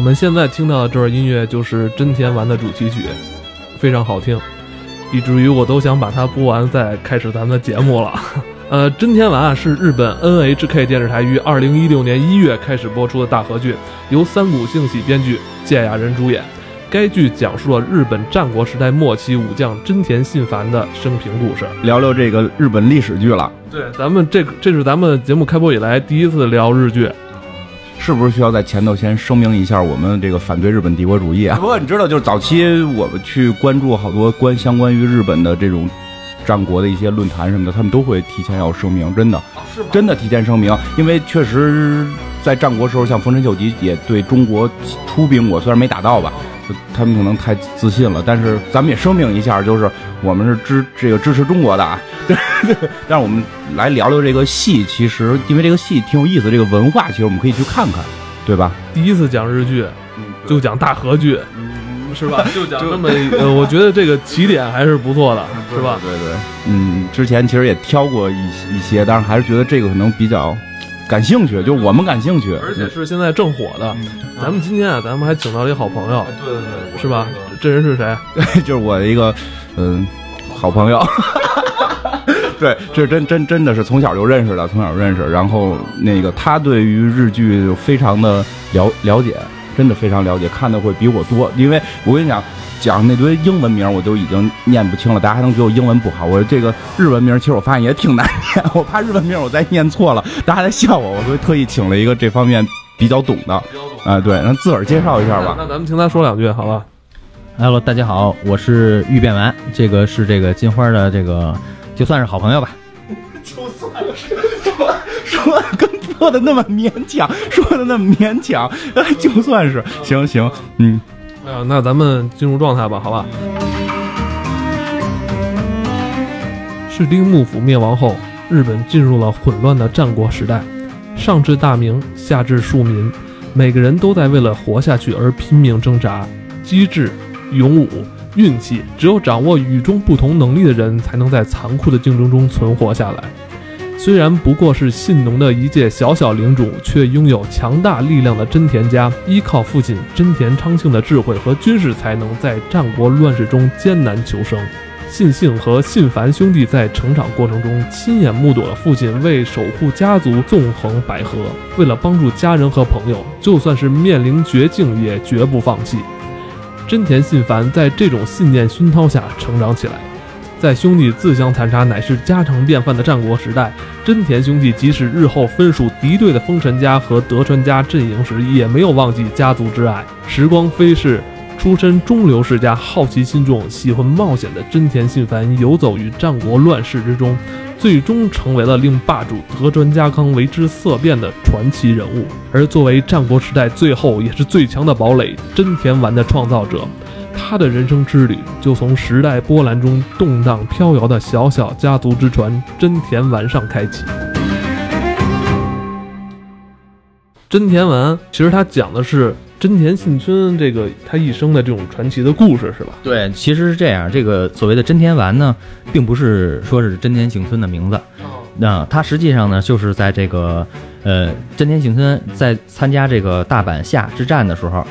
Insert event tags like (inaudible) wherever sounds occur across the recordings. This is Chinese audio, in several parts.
我们现在听到的这段音乐就是真田丸的主题曲，非常好听，以至于我都想把它播完再开始咱们的节目了。(laughs) 呃，真田丸啊是日本 NHK 电视台于二零一六年一月开始播出的大河剧，由三谷幸喜编剧，芥雅人主演。该剧讲述了日本战国时代末期武将真田信繁的生平故事。聊聊这个日本历史剧了，对，咱们这这是咱们节目开播以来第一次聊日剧。是不是需要在前头先声明一下，我们这个反对日本帝国主义啊？不过你知道，就是早期我们去关注好多关相关于日本的这种战国的一些论坛什么的，他们都会提前要声明，真的，真的提前声明，因为确实在战国时候，像丰臣秀吉也对中国出兵过，虽然没打到吧，就他们可能太自信了。但是咱们也声明一下，就是我们是支这个支持中国的啊。(laughs) 但是我们来聊聊这个戏，其实因为这个戏挺有意思，这个文化其实我们可以去看看，对吧？第一次讲日剧，就讲大和剧，嗯是吧？(laughs) 就讲这么呃，我觉得这个起点还是不错的，是吧？对对，嗯，之前其实也挑过一一些，但是还是觉得这个可能比较感兴趣，就我们感兴趣，而且是现在正火的。咱们今天啊，咱们还请到了一个好朋友，对对对，是吧？这人是谁？对，(laughs) 就是我的一个嗯好朋友。(laughs) 对，这真真真的是从小就认识的，从小认识。然后那个他对于日剧就非常的了了解，真的非常了解，看的会比我多。因为我跟你讲，讲那堆英文名我都已经念不清了，大家还能觉得我英文不好。我这个日文名其实我发现也挺难念，我怕日文名我再念错了，大家在笑我，我所以特意请了一个这方面比较懂的。啊，对，让自个儿介绍一下吧。那咱们听他说两句，好吧？Hello，大家好，我是玉变丸，这个是这个金花的这个，就算是好朋友吧。就算是说的跟播的那么勉强，(laughs) 说的那么勉强，哎，就算是行行，嗯，哎呀，那咱们进入状态吧，好吧？室町幕府灭亡后，日本进入了混乱的战国时代，上至大名，下至庶民，每个人都在为了活下去而拼命挣扎。机智、勇武、运气，只有掌握与众不同能力的人，才能在残酷的竞争中存活下来。虽然不过是信农的一介小小领主，却拥有强大力量的真田家，依靠父亲真田昌庆的智慧和军事才能，在战国乱世中艰难求生。信幸和信繁兄弟在成长过程中亲眼目睹了父亲为守护家族纵横捭阖，为了帮助家人和朋友，就算是面临绝境也绝不放弃。真田信繁在这种信念熏陶下成长起来。在兄弟自相残杀乃是家常便饭的战国时代，真田兄弟即使日后分属敌对的丰臣家和德川家阵营时，也没有忘记家族之爱。时光飞逝，出身中流世家、好奇心重、喜欢冒险的真田信繁游走于战国乱世之中，最终成为了令霸主德川家康为之色变的传奇人物。而作为战国时代最后也是最强的堡垒——真田丸的创造者。他的人生之旅就从时代波澜中动荡飘摇的小小家族之船真田丸上开启。真田丸其实他讲的是真田信村这个他一生的这种传奇的故事，是吧？对，其实是这样，这个所谓的真田丸呢，并不是说是真田幸村的名字，那他实际上呢，就是在这个呃真田幸村在参加这个大阪夏之战的时候，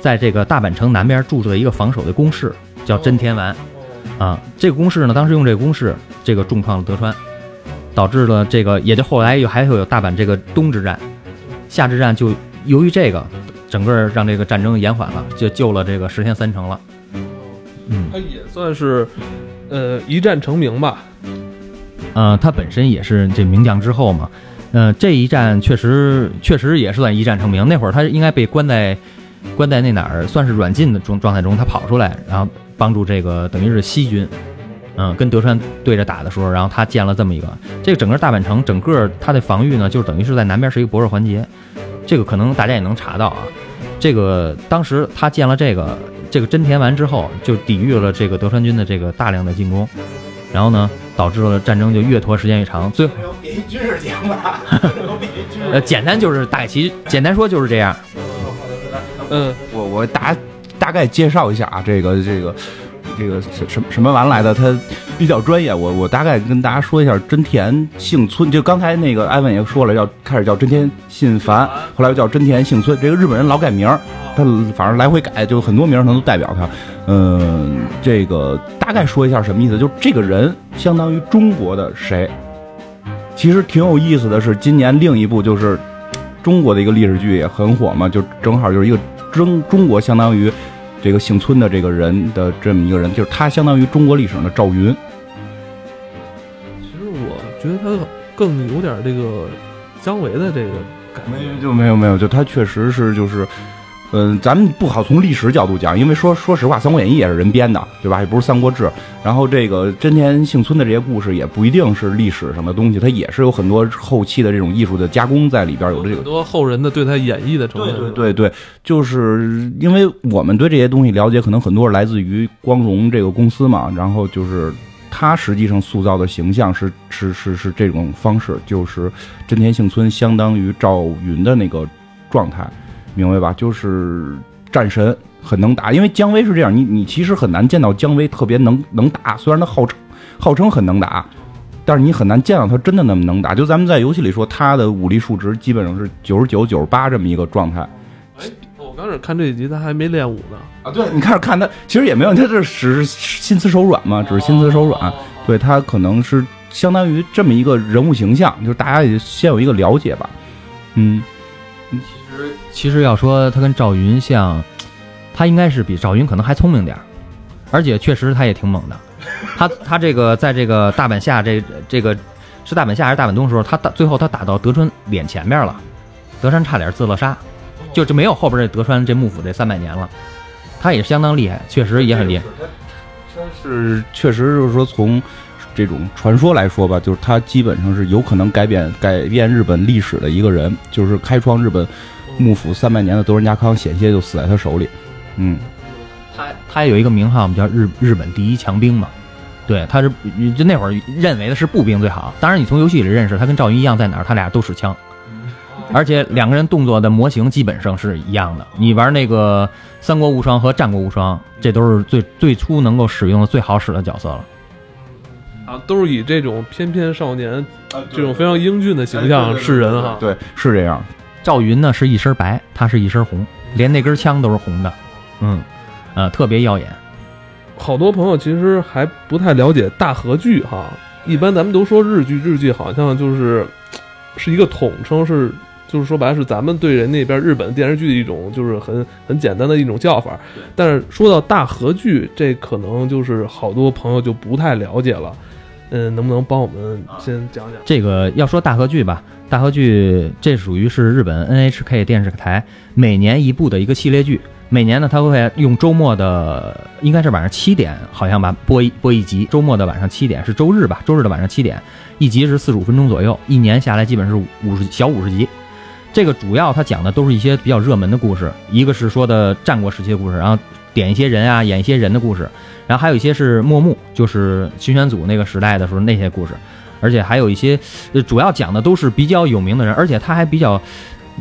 在这个大阪城南边驻着一个防守的工事，叫真田丸。啊，这个工事呢，当时用这个工事，这个重创了德川，导致了这个，也就后来又还会有大阪这个东之战、夏之战，就由于这个，整个让这个战争延缓了，就救了这个石田三成了。嗯，他也算是呃一战成名吧。呃，他本身也是这名将之后嘛，呃，这一战确实确实也是算一战成名。那会儿他应该被关在关在那哪儿，算是软禁的状状态中，他跑出来，然后帮助这个等于是西军，嗯，跟德川对着打的时候，然后他建了这么一个，这个整个大阪城整个他的防御呢，就等于是在南边是一个薄弱环节，这个可能大家也能查到啊。这个当时他建了这个这个真田丸之后，就抵御了这个德川军的这个大量的进攻，然后呢，导致了战争就越拖时间越长，最后 (laughs) 比军事讲吧，呃简单就是大概其简单说就是这样。嗯，我我大大概介绍一下啊，这个这个这个什什什么玩来的，他比较专业。我我大概跟大家说一下，真田幸村，就刚才那个艾文也说了，要开始叫真田信繁，后来又叫真田幸村。这个日本人老改名儿，他反正来回改，就很多名儿他都代表他。嗯，这个大概说一下什么意思，就是这个人相当于中国的谁？其实挺有意思的是，今年另一部就是中国的一个历史剧也很火嘛，就正好就是一个中中国相当于这个姓村的这个人的这么一个人，就是他相当于中国历史上的赵云。其实我觉得他更有点这个姜维的这个感觉。没有就没有没有，就他确实是就是，嗯、咱们不好从历史角度讲，因为说说实话，《三国演义》也是人编的，对吧？也不是《三国志》。然后这个真田幸村的这些故事也不一定是历史上的东西，它也是有很多后期的这种艺术的加工在里边，有这个很多后人的对他演绎的成分。对对对，就是因为我们对这些东西了解，可能很多是来自于光荣这个公司嘛，然后就是他实际上塑造的形象是是是是这种方式，就是真田幸村相当于赵云的那个状态，明白吧？就是战神很能打，因为姜维是这样，你你其实很难见到姜维特别能能打，虽然他号称号称很能打。但是你很难见到他真的那么能打，就咱们在游戏里说，他的武力数值基本上是九十九、九十八这么一个状态。我刚开始看这一集，他还没练武呢。啊，对，你开始看他，其实也没有，他这只是心慈手软嘛，只是心慈手软。对他可能是相当于这么一个人物形象，就是大家也先有一个了解吧。嗯，其实要说他跟赵云像，他应该是比赵云可能还聪明点儿，而且确实他也挺猛的。他他这个在这个大阪下这这个是大阪下还是大阪东时候，他打最后他打到德川脸前面了，德川差点自了杀，就就没有后边这德川这幕府这三百年了。他也相当厉害，确实也很厉害。是确实就是说从这种传说来说吧，就是他基本上是有可能改变改变日本历史的一个人，就是开创日本幕府三百年的德仁家康险些就死在他手里。嗯，他他有一个名号我们，叫日日本第一强兵嘛。对，他是就那会儿认为的是步兵最好。当然，你从游戏里认识他跟赵云一样，在哪儿他俩都使枪，而且两个人动作的模型基本上是一样的。你玩那个《三国无双》和《战国无双》，这都是最最初能够使用的最好使的角色了。啊，都是以这种翩翩少年、这种非常英俊的形象示人哈。对，是这样。赵云呢是一身白，他是一身红，连那根枪都是红的，嗯，呃，特别耀眼。好多朋友其实还不太了解大和剧哈，一般咱们都说日剧，日剧好像就是 (tsk) 是一个统称，是就是说白了是咱们对人那边日本电视剧的一种就是很很简单的一种叫法。但是说到大和剧，这可能就是好多朋友就不太了解了。嗯，能不能帮我们先讲讲？这个要说大河剧吧，大河剧这属于是日本 NHK 电视台每年一部的一个系列剧。每年呢，它会用周末的，应该是晚上七点，好像吧，播一播一集。周末的晚上七点是周日吧？周日的晚上七点，一集是四十五分钟左右，一年下来基本是五十小五十集。这个主要它讲的都是一些比较热门的故事，一个是说的战国时期的故事，然后点一些人啊，演一些人的故事，然后还有一些是末幕，就是新选组那个时代的时候那些故事，而且还有一些，呃，主要讲的都是比较有名的人，而且他还比较。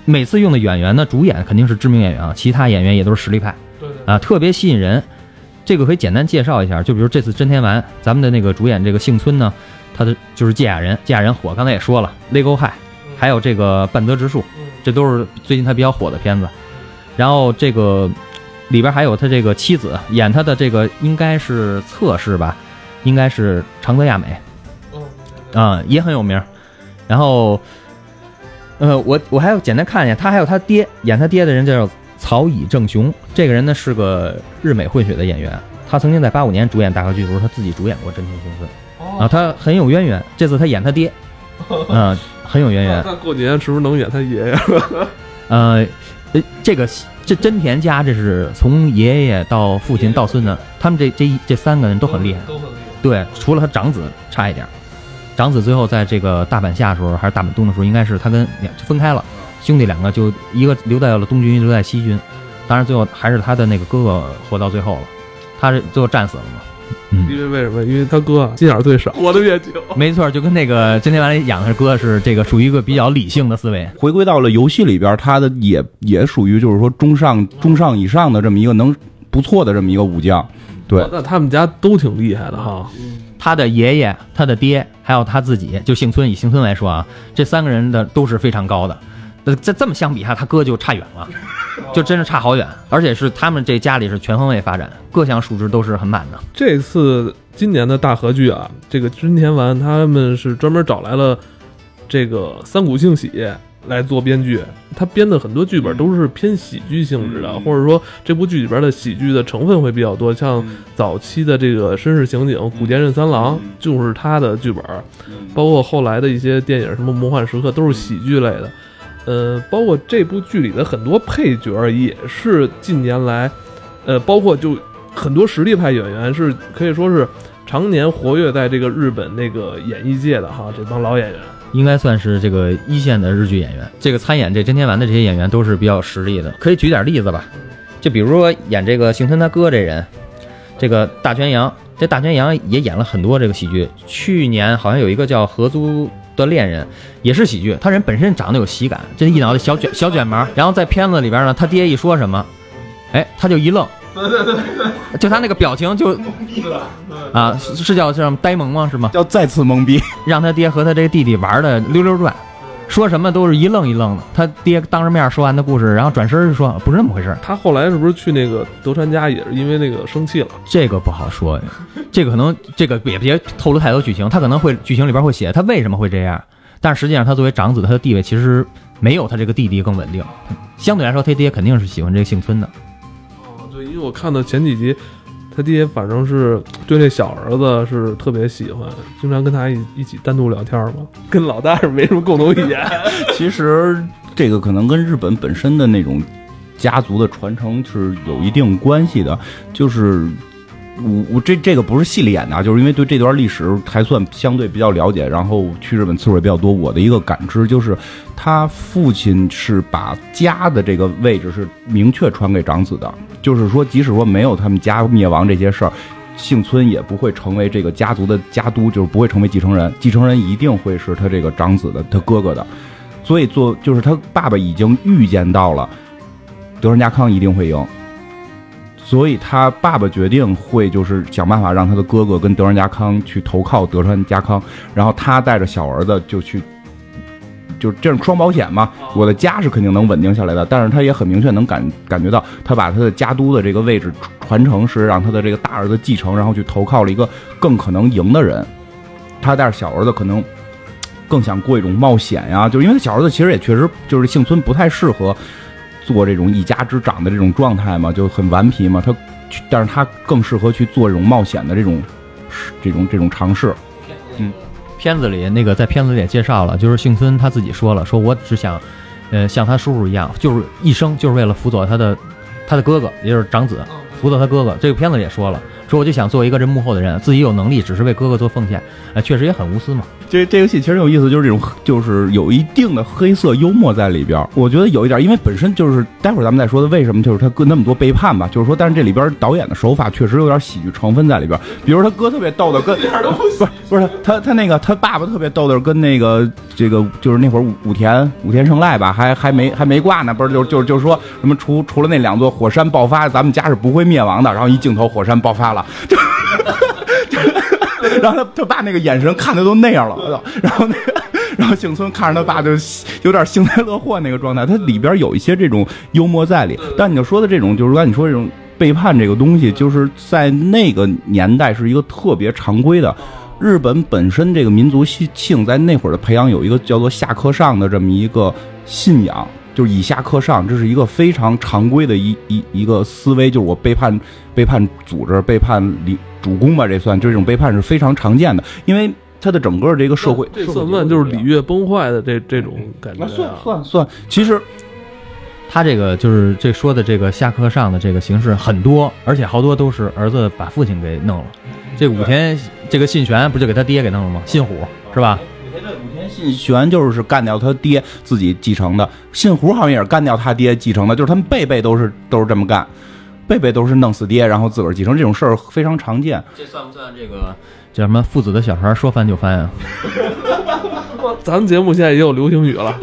每次用的演员呢，主演肯定是知名演员啊，其他演员也都是实力派，对对啊，特别吸引人。这个可以简单介绍一下，就比如这次真田丸，咱们的那个主演这个幸村呢，他的就是芥雅人，芥雅人火，刚才也说了《Legal High》，还有这个半泽直树，这都是最近他比较火的片子。然后这个里边还有他这个妻子，演他的这个应该是侧室吧，应该是长泽亚美，啊、也很有名。然后。呃，我我还要简单看一下，他还有他爹演他爹的人叫曹乙正雄，这个人呢是个日美混血的演员，他曾经在八五年主演大河剧的时候，他自己主演过《真田幸村》啊，他很有渊源。这次他演他爹，(laughs) 嗯、很有渊源。那过年是不是能演他爷爷？(laughs) 呃，呃，这个这真田家这是从爷爷到父亲到孙子，他们这这一这三个人都很厉害。都很厉害。对，除了他长子差一点儿，长子最后在这个大阪下的时候还是大阪东的时候，应该是他跟两分开了，兄弟两个就一个留在了东军，一个留在西军。当然最后还是他的那个哥哥活到最后了，他是最后战死了嘛。嗯，因为为什么？因为他哥啊心眼儿最少，活得越久。没错，就跟那个真田丸里养的哥是这个属于一个比较理性的思维。回归到了游戏里边，他的也也属于就是说中上中上以上的这么一个能不错的这么一个武将，对那他们家都挺厉害的哈。他的爷爷、他的爹，还有他自己，就幸村以幸村来说啊，这三个人的都是非常高的。那，这这么相比下，他哥就差远了，就真是差好远。而且是他们这家里是全方位发展，各项数值都是很满的。这次今年的大合剧啊，这个真田丸他们是专门找来了这个三谷幸喜来做编剧，他编的很多剧本都是偏喜剧性质的，或者说这部剧里边的喜剧的成分会比较多。像早期的这个绅士刑警古田任三郎就是他的剧本，包括后来的一些电影，什么《魔幻时刻》都是喜剧类的。呃，包括这部剧里的很多配角也是近年来，呃，包括就很多实力派演员是可以说是常年活跃在这个日本那个演艺界的哈，这帮老演员。应该算是这个一线的日剧演员。这个参演这真田丸的这些演员都是比较实力的，可以举点例子吧？就比如说演这个幸村他哥这人，这个大泉洋，这大泉洋也演了很多这个喜剧。去年好像有一个叫《合租的恋人》，也是喜剧。他人本身长得有喜感，这一脑袋小卷小卷毛，然后在片子里边呢，他爹一说什么，哎，他就一愣。对对对对，就他那个表情就啊，是叫叫叫呆萌吗？是吗？叫再次懵逼，让他爹和他这个弟弟玩的溜溜转，说什么都是一愣一愣的。他爹当着面说完的故事，然后转身就说不是那么回事。他后来是不是去那个德川家也是因为那个生气了？这个不好说呀，这个可能这个也别透露太多剧情，他可能会剧情里边会写他为什么会这样，但实际上他作为长子，他的地位其实没有他这个弟弟更稳定。相对来说，他爹肯定是喜欢这个幸村的。哦，对，因为我看到前几集。他爹反正是对这小儿子是特别喜欢，经常跟他一一起单独聊天嘛，跟老大是没什么共同语言。(laughs) 其实这个可能跟日本本身的那种家族的传承是有一定关系的，就是我我这这个不是戏里演的，就是因为对这段历史还算相对比较了解，然后去日本次数也比较多，我的一个感知就是他父亲是把家的这个位置是明确传给长子的。就是说，即使说没有他们家灭亡这些事儿，幸村也不会成为这个家族的家督，就是不会成为继承人。继承人一定会是他这个长子的，他哥哥的。所以做就是他爸爸已经预见到了德川家康一定会赢，所以他爸爸决定会就是想办法让他的哥哥跟德川家康去投靠德川家康，然后他带着小儿子就去。就是这种双保险嘛，我的家是肯定能稳定下来的，但是他也很明确能感感觉到，他把他的家督的这个位置传承是让他的这个大儿子继承，然后去投靠了一个更可能赢的人。他带着小儿子可能更想过一种冒险呀，就是因为他小儿子其实也确实就是幸村不太适合做这种一家之长的这种状态嘛，就很顽皮嘛。他，但是他更适合去做这种冒险的这种这种这种尝试，嗯。片子里那个在片子里也介绍了，就是幸村他自己说了，说我只想，呃，像他叔叔一样，就是一生就是为了辅佐他的，他的哥哥，也就是长子，辅佐他哥哥。这个片子也说了，说我就想做一个这幕后的人，自己有能力，只是为哥哥做奉献，哎，确实也很无私嘛。这这个戏其实有意思，就是这种就是有一定的黑色幽默在里边。我觉得有一点，因为本身就是待会儿咱们再说的，为什么就是他哥那么多背叛吧？就是说，但是这里边导演的手法确实有点喜剧成分在里边。比如他哥特别逗的，跟 (laughs) 不是不是他他那个他爸爸特别逗的，跟那个这个就是那会儿武田武田胜赖吧，还还没还没挂呢，不是就就就是说什么除除了那两座火山爆发，咱们家是不会灭亡的。然后一镜头火山爆发了，就。(laughs) 然后他他爸那个眼神看的都那样了，然后那个，然后幸村看着他爸就有点幸灾乐祸那个状态，他里边有一些这种幽默在里。但你就说的这种，就是刚你说这种背叛这个东西，就是在那个年代是一个特别常规的。日本本身这个民族性在那会儿的培养有一个叫做下克上的这么一个信仰，就是以下克上，这是一个非常常规的一一一个思维，就是我背叛背叛组织，背叛里。主公吧，这算就这种背叛是非常常见的，因为他的整个这个社会，这算不算就是礼乐崩坏的这这种感觉？算算算，其实他这个就是这说的这个下课上的这个形式很多，而且好多都是儿子把父亲给弄了。这武田这个信玄不就给他爹给弄了吗？信虎是吧？信玄就是干掉他爹自己继承的，信虎好像也是干掉他爹继承的，就是他们辈辈都是都是这么干。辈辈都是弄死爹，然后自个儿继承这种事儿非常常见。这算不算这个叫什么父子的小孩说翻就翻啊？(laughs) 咱们节目现在也有流行语了。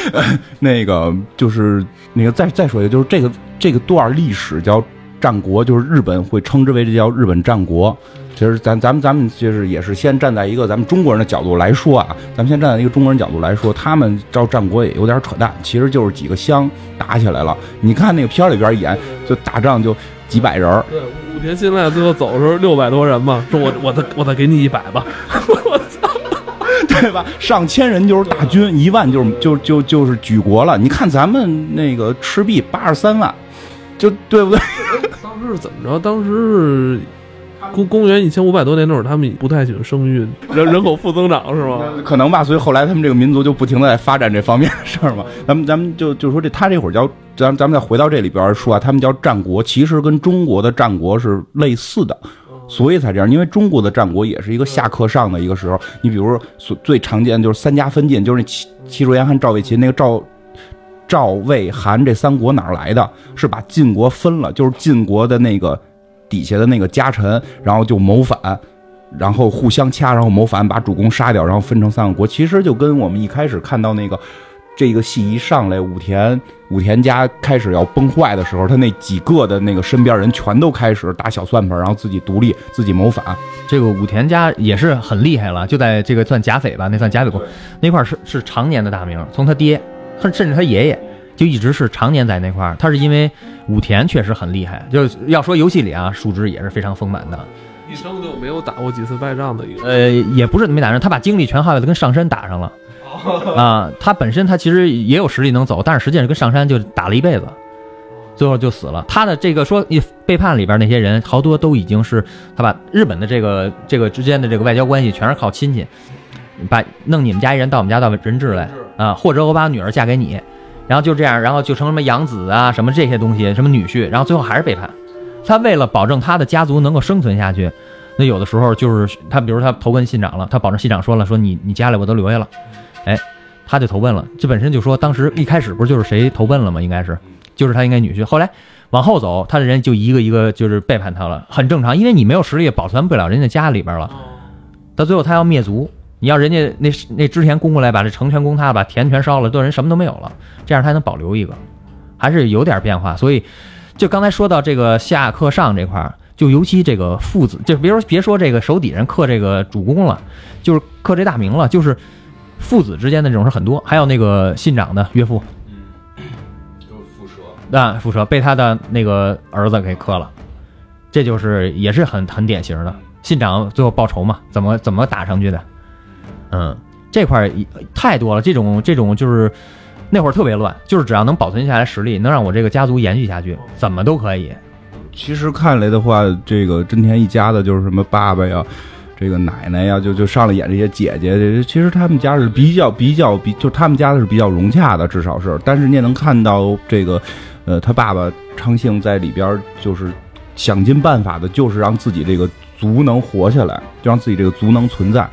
(laughs) 那个就是那个再再说一个，就是这个这个段历史叫战国，就是日本会称之为这叫日本战国。其实咱咱们咱们就是也是先站在一个咱们中国人的角度来说啊，咱们先站在一个中国人角度来说，他们照战国也有点扯淡，其实就是几个乡打起来了。你看那个片儿里边演，就打仗就几百人儿，对，武田信赖最后走的时候六百多人嘛，说我我再我再给你一百吧，我操，对吧？上千人就是大军，一万就是就就就是举国了。你看咱们那个赤壁八十三万，就对不对？(laughs) 当时是怎么着？当时是公公元一千五百多年那会儿，他们不太喜欢生育，人人口负增长是吗？(laughs) 可能吧，所以后来他们这个民族就不停的在发展这方面的事儿嘛。咱们咱们就就说这他这会儿叫咱咱们再回到这里边说啊，他们叫战国，其实跟中国的战国是类似的。所以才这样，因为中国的战国也是一个下克上的一个时候。你比如说，最常见就是三家分晋，就是那齐齐楚燕韩赵魏秦那个赵赵魏韩这三国哪儿来的？是把晋国分了，就是晋国的那个底下的那个家臣，然后就谋反，然后互相掐，然后谋反，把主公杀掉，然后分成三个国。其实就跟我们一开始看到那个这个戏一上来，武田武田家开始要崩坏的时候，他那几个的那个身边人全都开始打小算盘，然后自己独立，自己谋反。这个武田家也是很厉害了，就在这个算甲斐吧，那算甲斐国那块儿是是常年的大名，从他爹，甚甚至他爷爷就一直是常年在那块儿。他是因为武田确实很厉害，就是要说游戏里啊，数值也是非常丰满的。一生就没有打过几次败仗的一个。呃，也不是没打上，他把精力全耗在跟上山打上了啊。他本身他其实也有实力能走，但是实际上跟上山就打了一辈子，最后就死了。他的这个说你背叛里边那些人，好多都已经是他把日本的这个这个之间的这个外交关系全是靠亲戚，把弄你们家一人到我们家到人质来啊，或者我把女儿嫁给你，然后就这样，然后就成什么养子啊什么这些东西，什么女婿，然后最后还是背叛。他为了保证他的家族能够生存下去，那有的时候就是他，比如他投奔信长了，他保证信长说了，说你你家里我都留下了，哎，他就投奔了。这本身就说当时一开始不是就是谁投奔了吗？应该是就是他应该女婿。后来往后走，他的人就一个一个就是背叛他了，很正常，因为你没有实力保存不了人家家里边了。到最后他要灭族，你要人家那那织田攻过来，把这城全攻他，把田全烧了，对人什么都没有了，这样他还能保留一个，还是有点变化。所以就刚才说到这个下克上这块儿，就尤其这个父子，就别说别说这个手底下人克这个主公了，就是克这大名了，就是父子之间的这种是很多，还有那个信长的岳父，嗯就是蝮蛇。那蝮蛇被他的那个儿子给克了，这就是也是很很典型的。信长最后报仇嘛，怎么怎么打上去的？嗯，这块太多了，这种这种就是那会儿特别乱，就是只要能保存下来实力，能让我这个家族延续下去，怎么都可以。其实看来的话，这个真田一家的，就是什么爸爸呀，这个奶奶呀，就就上来演这些姐姐，其实他们家是比较比较比，就他们家的是比较融洽的，至少是。但是你也能看到这个，呃，他爸爸昌幸在里边就是想尽办法的，就是让自己这个族能活下来，就让自己这个族能存在。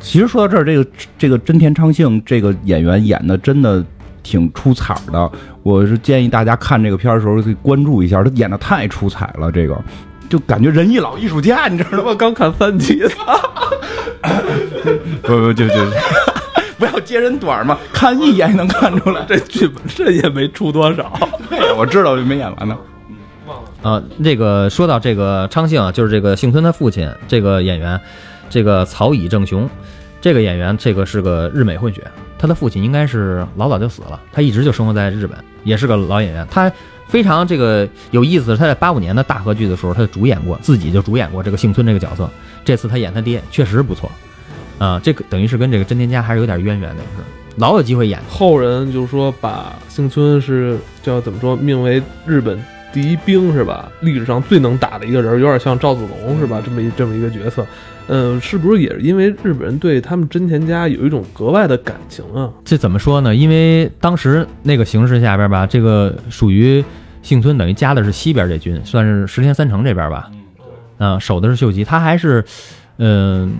其实说到这儿，这个这个真田昌幸这个演员演的真的挺出彩的。我是建议大家看这个片儿的时候可以关注一下，他演的太出彩了，这个就感觉人一老艺术家，你知道吗？(laughs) 刚看三集，(laughs) 不不就就不要揭人短嘛，看一眼也能看出来。这剧本这也没出多少。(laughs) 对，我知道就没演完呢。忘了。啊，这个说到这个昌幸啊，就是这个幸村他父亲这个演员，这个曹乙正雄，这个演员这个是个日美混血，他的父亲应该是老早就死了，他一直就生活在日本，也是个老演员。他非常这个有意思，他在八五年的大合剧的时候，他主演过，自己就主演过这个幸村这个角色。这次他演他爹，确实不错，啊、这个等于是跟这个真田家还是有点渊源的，是老有机会演。后人就说把幸村是叫怎么说，命为日本第一兵是吧？历史上最能打的一个人，有点像赵子龙是吧？这么一这么一个角色，嗯，是不是也是因为日本人对他们真田家有一种格外的感情啊？这怎么说呢？因为当时那个形势下边吧，这个属于幸村，等于加的是西边这军，算是石田三成这边吧。嗯、守的是秀吉，他还是，嗯、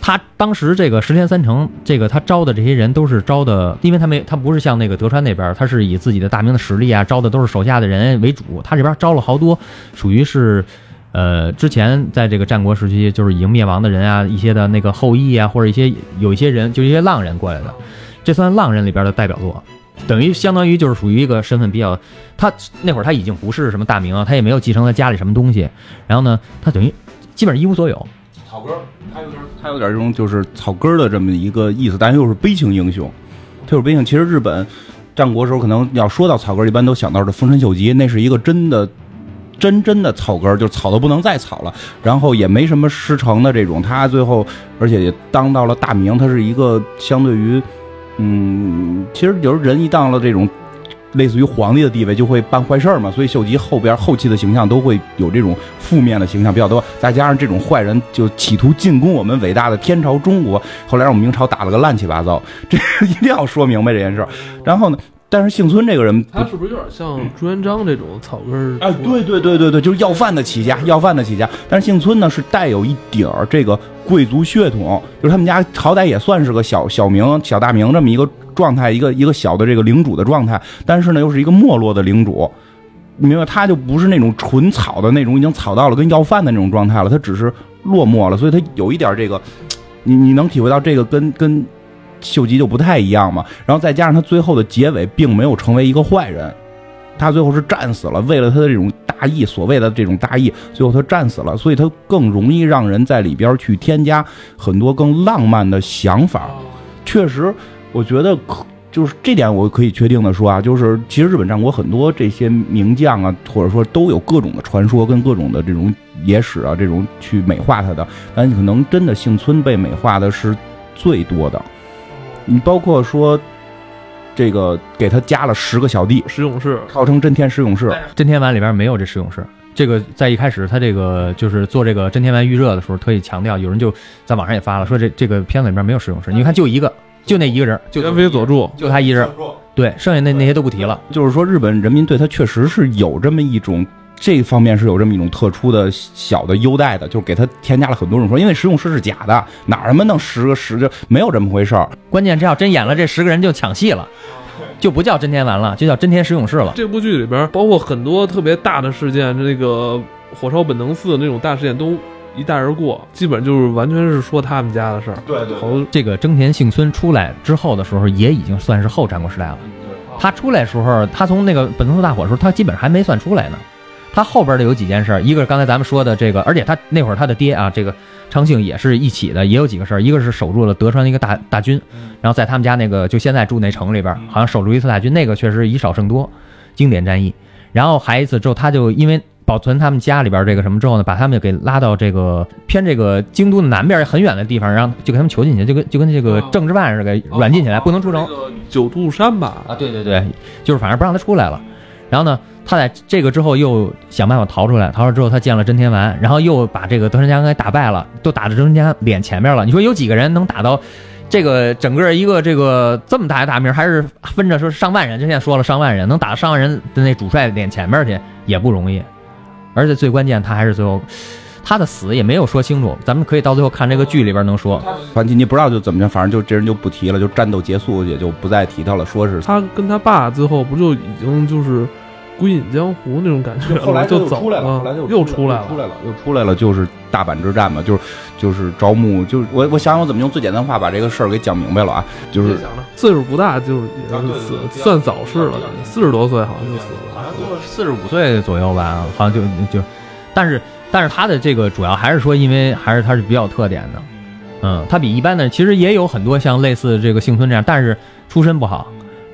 他当时这个石田三成，这个他招的这些人都是招的，因为他没他不是像那个德川那边，他是以自己的大名的实力啊，招的都是手下的人为主。他这边招了好多，属于是，呃，之前在这个战国时期就是已经灭亡的人啊，一些的那个后裔啊，或者一些有一些人就一些浪人过来的，这算浪人里边的代表作。等于相当于就是属于一个身份比较，他那会儿他已经不是什么大名啊，他也没有继承他家里什么东西，然后呢，他等于基本上一无所有。草根，他有点他有点这种就是草根的这么一个意思，但又是悲情英雄，他有悲情。其实日本战国时候可能要说到草根，一般都想到的丰臣秀吉，那是一个真的。真真的草根，就草都不能再草了，然后也没什么师承的这种，他最后而且也当到了大名，他是一个相对于，嗯，其实有时候人一到了这种类似于皇帝的地位，就会办坏事儿嘛，所以秀吉后边后期的形象都会有这种负面的形象比较多，再加上这种坏人就企图进攻我们伟大的天朝中国，后来让我们明朝打了个乱七八糟，(laughs) 这一定要说明白这件事儿，然后呢？但是幸村这个人，他是不是有点像朱元璋这种草根儿？哎，对对对对对，就是要饭的起家，要饭的起家。但是幸村呢，是带有一点儿这个贵族血统，就是他们家好歹也算是个小小名、小大名这么一个状态，一个一个小的这个领主的状态。但是呢，又是一个没落的领主，你明白？他就不是那种纯草的那种，已经草到了跟要饭的那种状态了，他只是落寞了，所以他有一点这个，你你能体会到这个跟跟。秀吉就不太一样嘛，然后再加上他最后的结尾并没有成为一个坏人，他最后是战死了，为了他的这种大义，所谓的这种大义，最后他战死了，所以他更容易让人在里边去添加很多更浪漫的想法。确实，我觉得可就是这点我可以确定的说啊，就是其实日本战国很多这些名将啊，或者说都有各种的传说跟各种的这种野史啊，这种去美化他的，但可能真的幸村被美化的是最多的。你包括说，这个给他加了十个小弟，石勇士号称真天石勇士，真天丸里边没有这石勇士。这个在一开始他这个就是做这个真天丸预热的时候，特意强调，有人就在网上也发了，说这这个片子里面没有石勇士。你看就一个，就那一个人，就元飞佐助，就他一人，对，剩下那那些都不提了。就是说日本人民对他确实是有这么一种。这方面是有这么一种特殊的小的优待的，就是给他添加了很多种说，因为石勇士是假的，哪他妈弄十个十就没有这么回事儿。关键这要真演了，这十个人就抢戏了，就不叫真天丸了，就叫真天石勇士了。这部剧里边包括很多特别大的事件，那个火烧本能寺那种大事件都一带而过，基本就是完全是说他们家的事儿。对对。这个真田幸村出来之后的时候，也已经算是后战国时代了。他出来时候，他从那个本能寺大火的时候，他基本上还没算出来呢。他后边的有几件事，一个是刚才咱们说的这个，而且他那会儿他的爹啊，这个昌庆也是一起的，也有几个事儿，一个是守住了德川的一个大大军，然后在他们家那个就现在住那城里边，好像守住一次大军，那个确实以少胜多，经典战役。然后还一次之后，他就因为保存他们家里边这个什么之后呢，把他们给拉到这个偏这个京都的南边很远的地方，然后就给他们囚禁去，就跟就跟这个政治犯似的，软禁起来，不能出城。九渡山吧？啊，对对对，就是反正不让他出来了。然后呢？他在这个之后又想办法逃出来，逃出来之后他见了真天丸，然后又把这个德川家康给打败了，都打到德川家脸前面了。你说有几个人能打到这个整个一个这个这么大的大名，还是分着说上万人？之前说了上万人能打到上万人的那主帅脸前面去也不容易，而且最关键他还是最后他的死也没有说清楚，咱们可以到最后看这个剧里边能说。反正你不知道就怎么着，反正就这人就不提了，就战斗结束也就不再提他了。说是他跟他爸最后不就已经就是。归隐江湖那种感觉，后来就出来了，后来就又出来了，出来了，又出来了，就是大阪之战嘛，就是就是招募，就是我我想想我怎么用最简单话把这个事儿给讲明白了啊，就是岁数不大，就是死算早逝了，四十多岁好像就死了，好像就四十五岁左右吧，好像就就，但是但是他的这个主要还是说，因为还是他是比较特点的，嗯，他比一般的其实也有很多像类似这个幸村这样，但是出身不好，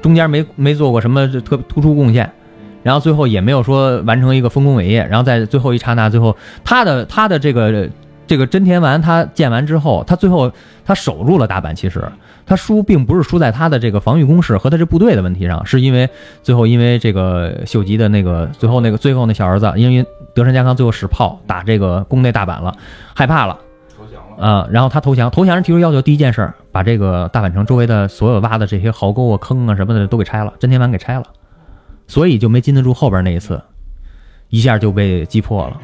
中间没没做过什么特突出贡献。然后最后也没有说完成一个丰功伟业，然后在最后一刹那，最后他的他的这个这个真田丸他建完之后，他最后他守住了大阪。其实他输并不是输在他的这个防御工事和他这部队的问题上，是因为最后因为这个秀吉的那个最后那个最后那小儿子，因为德川家康最后使炮打这个宫内大阪了，害怕了，投降了啊，然后他投降，投降人提出要求，第一件事把这个大阪城周围的所有挖的这些壕沟啊、坑啊什么的都给拆了，真田丸给拆了。所以就没禁得住后边那一次，一下就被击破了，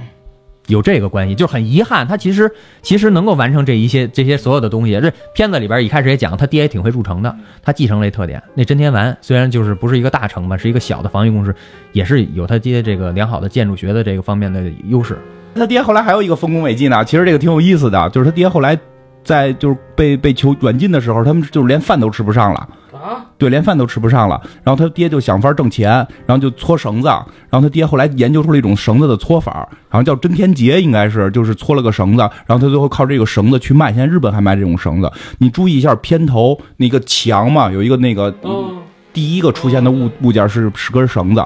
有这个关系，就很遗憾。他其实其实能够完成这一些这些所有的东西。这片子里边一开始也讲，他爹也挺会筑城的，他继承了特点。那真田丸虽然就是不是一个大城吧，是一个小的防御工事，也是有他爹这个良好的建筑学的这个方面的优势。他爹后来还有一个丰功伟绩呢，其实这个挺有意思的，就是他爹后来在就是被被囚软禁的时候，他们就是连饭都吃不上了。啊，对，连饭都吃不上了。然后他爹就想法挣钱，然后就搓绳子。然后他爹后来研究出了一种绳子的搓法，好像叫真天结，应该是就是搓了个绳子。然后他最后靠这个绳子去卖，现在日本还卖这种绳子。你注意一下片头那个墙嘛，有一个那个第一个出现的物物件是是根绳子。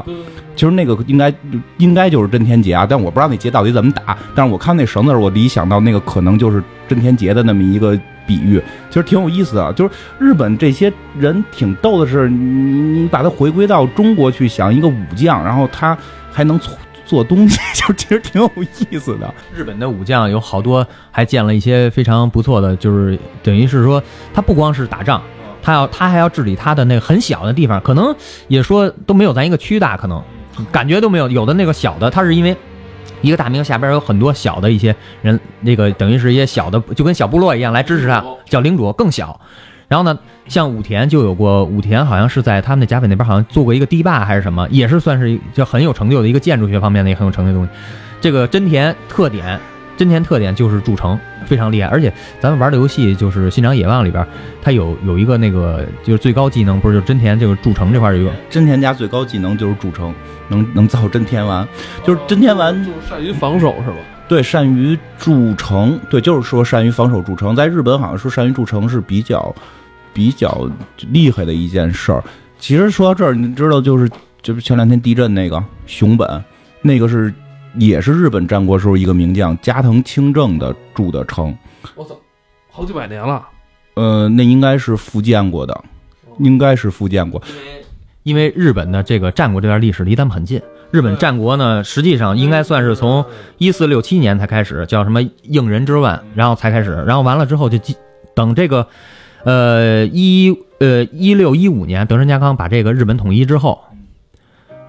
其实那个应该应该就是真天劫啊，但我不知道那劫到底怎么打。但是我看那绳子时候，我理想到那个可能就是真天劫的那么一个。比喻其实挺有意思的，就是日本这些人挺逗的是，你你把它回归到中国去想，一个武将，然后他还能做做东西，(laughs) 就其实挺有意思的。日本的武将有好多还建了一些非常不错的，就是等于是说他不光是打仗，他要他还要治理他的那个很小的地方，可能也说都没有咱一个区大，可能感觉都没有。有的那个小的，他是因为。一个大名下边有很多小的一些人，那个等于是一些小的，就跟小部落一样来支持他，叫领主更小。然后呢，像武田就有过，武田好像是在他们的甲斐那边好像做过一个堤坝还是什么，也是算是就很有成就的一个建筑学方面的也很有成就的东西。这个真田特点，真田特点就是筑城非常厉害，而且咱们玩的游戏就是《信长野望》里边，它有有一个那个就是最高技能，不是就真田这个筑城这块有一个真田家最高技能就是筑城。能能造真田丸，就是真田丸，就是善于防守是吧？对，善于筑城，对，就是说善于防守筑城。在日本好像说善于筑城是比较比较厉害的一件事儿。其实说到这儿，你知道，就是就是前两天地震那个熊本，那个是也是日本战国时候一个名将加藤清正的筑的城。我操，好几百年了。呃，那应该是复建过的，应该是复建过。因为日本的这个战国这段历史离咱们很近，日本战国呢，实际上应该算是从一四六七年才开始，叫什么应仁之乱，然后才开始，然后完了之后就等这个，呃一呃一六一五年德川家康把这个日本统一之后，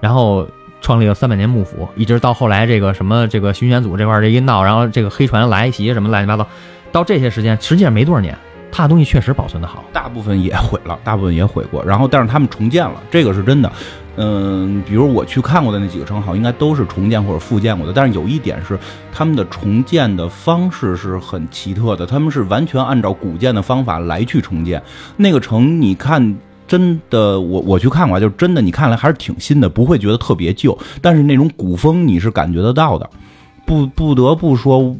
然后创立了三百年幕府，一直到后来这个什么这个巡选组这块这一闹，然后这个黑船来袭什么乱七八糟，到这些时间实际上没多少年。他的东西确实保存的好，大部分也毁了，大部分也毁过。然后，但是他们重建了，这个是真的。嗯，比如我去看过的那几个城，好应该都是重建或者复建过的。但是有一点是，他们的重建的方式是很奇特的，他们是完全按照古建的方法来去重建那个城。你看，真的，我我去看过，就是真的，你看来还是挺新的，不会觉得特别旧。但是那种古风你是感觉得到的，不不得不说。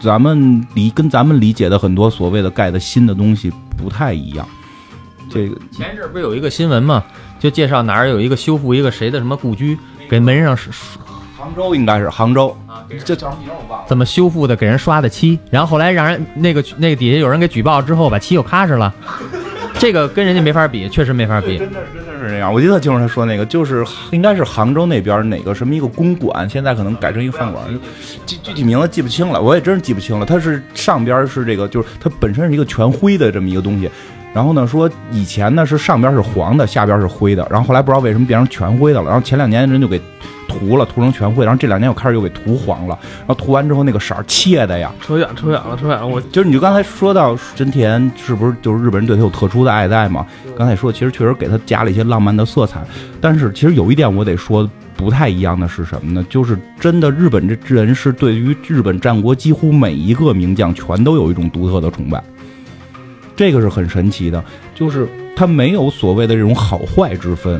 咱们理跟咱们理解的很多所谓的盖的新的东西不太一样。这个前阵不是有一个新闻吗？就介绍哪儿有一个修复一个谁的什么故居，给门上是杭州应该是杭州啊，这叫什么名我忘了。怎么修复的？给人刷的漆，然后后来让人那个那个底下有人给举报之后，把漆又咔实了。这个跟人家没法比，确实没法比。真的真的是这样。我记得就是他说那个，就是 (laughs) 应该是杭州那边哪个什么一个公馆，现在可能改成一个饭馆，具具体名字记不清了，我也真是记不清了。它是上边是这个，就是它本身是一个全灰的这么一个东西。然后呢，说以前呢是上边是黄的，下边是灰的。然后后来不知道为什么变成全灰的了。然后前两年人就给。涂了，涂成全灰。然后这两年又开始又给涂黄了。然后涂完之后那个色儿切的呀，扯远，扯远了，扯远了。我就是你就刚才说到真田，是不是就是日本人对他有特殊的爱戴嘛？刚才说其实确实给他加了一些浪漫的色彩。但是其实有一点我得说不太一样的是什么呢？就是真的日本这人是对于日本战国几乎每一个名将全都有一种独特的崇拜，这个是很神奇的。就是他没有所谓的这种好坏之分。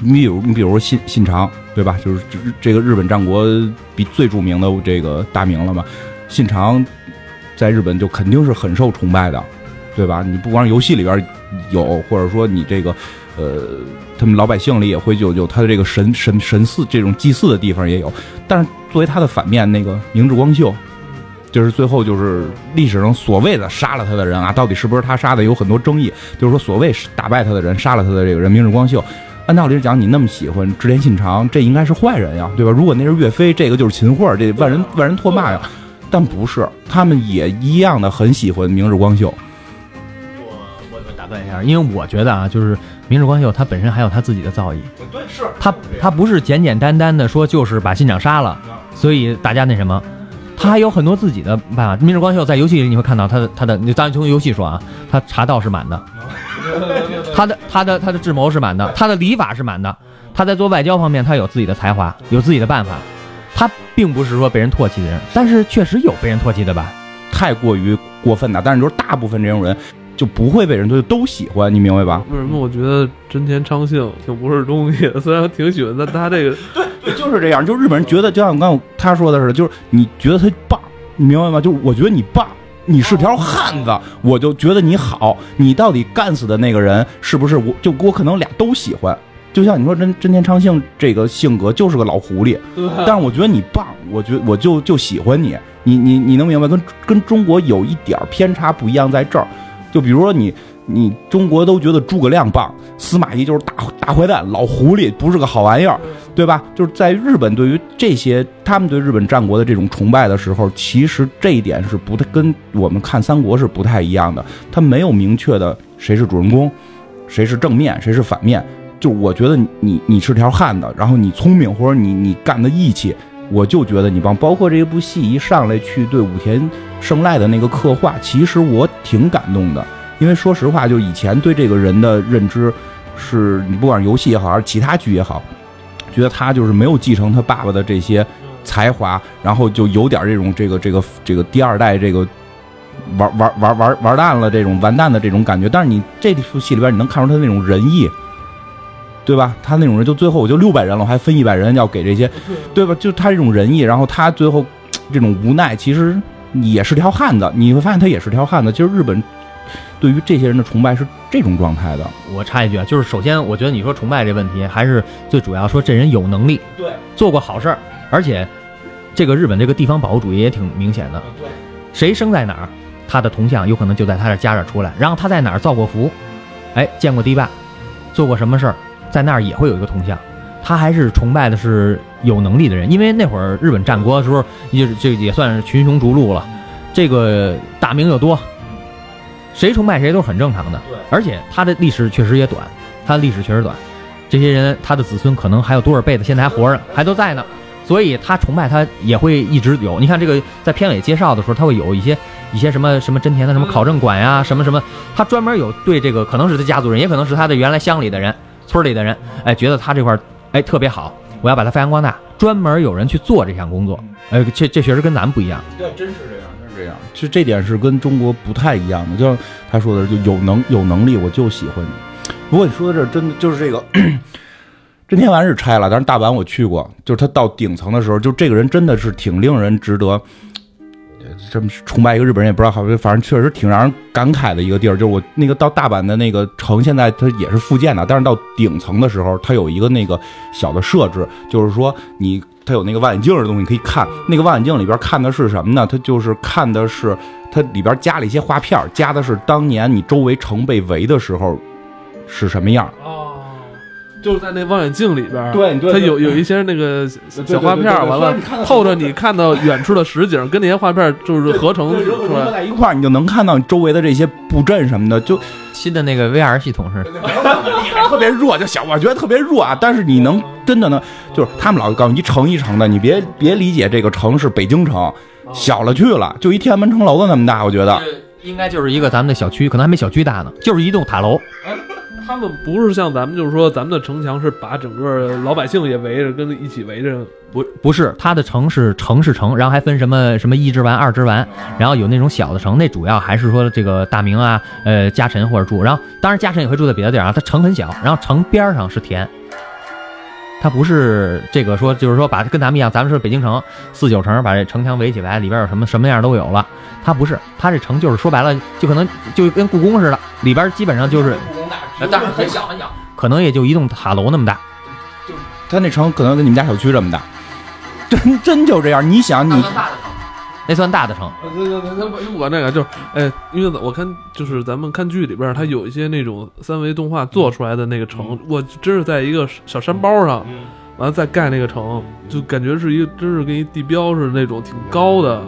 你比如，你比如信信长，对吧？就是这个日本战国比最著名的这个大名了嘛。信长在日本就肯定是很受崇拜的，对吧？你不光是游戏里边有，或者说你这个呃，他们老百姓里也会有有他的这个神神神寺这种祭祀的地方也有。但是作为他的反面，那个明治光秀，就是最后就是历史上所谓的杀了他的人啊，到底是不是他杀的，有很多争议。就是说，所谓打败他的人，杀了他的这个人，明日光秀。按道理讲，你那么喜欢织田信长，这应该是坏人呀，对吧？如果那是岳飞，这个就是秦桧，这万人万人唾骂呀。但不是，他们也一样的很喜欢明日光秀。我我我打断一下，因为我觉得啊，就是明日光秀他本身还有他自己的造诣。对，是他他不是简简单单的说就是把信长杀了，所以大家那什么，他还有很多自己的办法。明日光秀在游戏里你会看到他的他的，你当然从游戏说啊，他茶道是满的。(laughs) 他的他的他的智谋是满的，他的礼法是满的，他在做外交方面他有自己的才华，有自己的办法，他并不是说被人唾弃的人，但是确实有被人唾弃的吧，太过于过分的。但是就是大部分这种人，就不会被人就都喜欢，你明白吧？为什么我觉得真田昌幸挺不是东西的？虽然我挺喜欢但，他这个 (laughs) 对，就是这样。就日本人觉得，就像刚刚他说的似的，就是你觉得他棒，你明白吗？就是我觉得你棒，你是条汉子，我就觉得你好。你到底干死的那个人是不是？我就我可能俩都喜欢。就像你说真真田昌幸这个性格就是个老狐狸，但是我觉得你棒，我觉我就就喜欢你。你你你能明白？跟跟中国有一点偏差不一样，在这儿。就比如说你，你中国都觉得诸葛亮棒，司马懿就是大大坏蛋、老狐狸，不是个好玩意儿，对吧？就是在日本，对于这些他们对日本战国的这种崇拜的时候，其实这一点是不太跟我们看三国是不太一样的。他没有明确的谁是主人公，谁是正面，谁是反面。就我觉得你你是条汉子，然后你聪明或者你你干的义气，我就觉得你棒。包括这一部戏一上来去对武田。胜赖的那个刻画，其实我挺感动的，因为说实话，就以前对这个人的认知，是你不管是游戏也好，还是其他剧也好，觉得他就是没有继承他爸爸的这些才华，然后就有点这种这个这个这个第二代这个玩玩玩玩玩蛋了这种完蛋的这种感觉。但是你这部戏里边，你能看出他那种仁义，对吧？他那种人，就最后我就六百人了，我还分一百人要给这些，对吧？就他这种仁义，然后他最后这种无奈，其实。也是条汉子，你会发现他也是条汉子。其实日本对于这些人的崇拜是这种状态的。我插一句啊，就是首先我觉得你说崇拜这问题，还是最主要说这人有能力，对，做过好事儿，而且这个日本这个地方保护主义也挺明显的。对，谁生在哪儿，他的铜像有可能就在他这家这出来。然后他在哪儿造过福，哎，见过堤坝，做过什么事儿，在那儿也会有一个铜像。他还是崇拜的是有能力的人，因为那会儿日本战国的时候，也这也算是群雄逐鹿了，这个大名又多，谁崇拜谁都是很正常的。而且他的历史确实也短，他的历史确实短，这些人他的子孙可能还有多少辈子现在还活着，还都在呢，所以他崇拜他也会一直有。你看这个在片尾介绍的时候，他会有一些一些什么什么真田的什么考证馆呀，什么什么，他专门有对这个可能是他家族人，也可能是他的原来乡里的人、村里的人，哎，觉得他这块。哎，特别好，我要把它发扬光大。专门有人去做这项工作，哎，这这确实跟咱们不一样。对，真是这样，真是这样。其实这点是跟中国不太一样的。就像他说的，就有能有能力，我就喜欢你。不过你说的这真的就是这个，真天丸是拆了，但是大阪我去过，就是他到顶层的时候，就这个人真的是挺令人值得。这么崇拜一个日本人也不知道好，反正确实挺让人感慨的一个地儿。就是我那个到大阪的那个城，现在它也是复建的，但是到顶层的时候，它有一个那个小的设置，就是说你它有那个望远镜的东西可以看。那个望远镜里边看的是什么呢？它就是看的是它里边加了一些画片，加的是当年你周围城被围的时候是什么样。就是在那望远镜里边，对，它有有一些那个小画片，完了透着你看到远处的实景，跟那些画片就是合成出来在一块儿，你就能看到周围的这些布阵什么的。就新的那个 VR 系统是特别弱，就小我觉得特别弱啊。但是你能真的能，就是他们老告诉你一城一城的，你别别理解这个城是北京城，小了去了，就一天安门城楼子那么大，我觉得应该就是一个咱们的小区，可能还没小区大呢，就是一栋塔楼。他们不是像咱们，就是说咱们的城墙是把整个老百姓也围着，跟一起围着。不，不是，他的城是城是城，然后还分什么什么一之丸、二之丸，然后有那种小的城，那主要还是说这个大明啊，呃，家臣或者住。然后当然家臣也会住在别的地儿啊，他城很小，然后城边上是田。他不是这个说，就是说把跟咱们一样，咱们是北京城四九城，把这城墙围起来，里边有什么什么样都有了。他不是，他这城就是说白了，就可能就跟故宫似的，里边基本上就是。但是很小很小，可能也就一栋塔楼那么大。就他那城可能跟你们家小区这么大，(laughs) 真真就这样。你想你，那算大的城。我那个就是，哎，因为我看就是咱们看剧里边，它有一些那种三维动画做出来的那个城，我真是在一个小山包上，完了再盖那个城，就感觉是一个真是跟一地标似的那种，挺高的。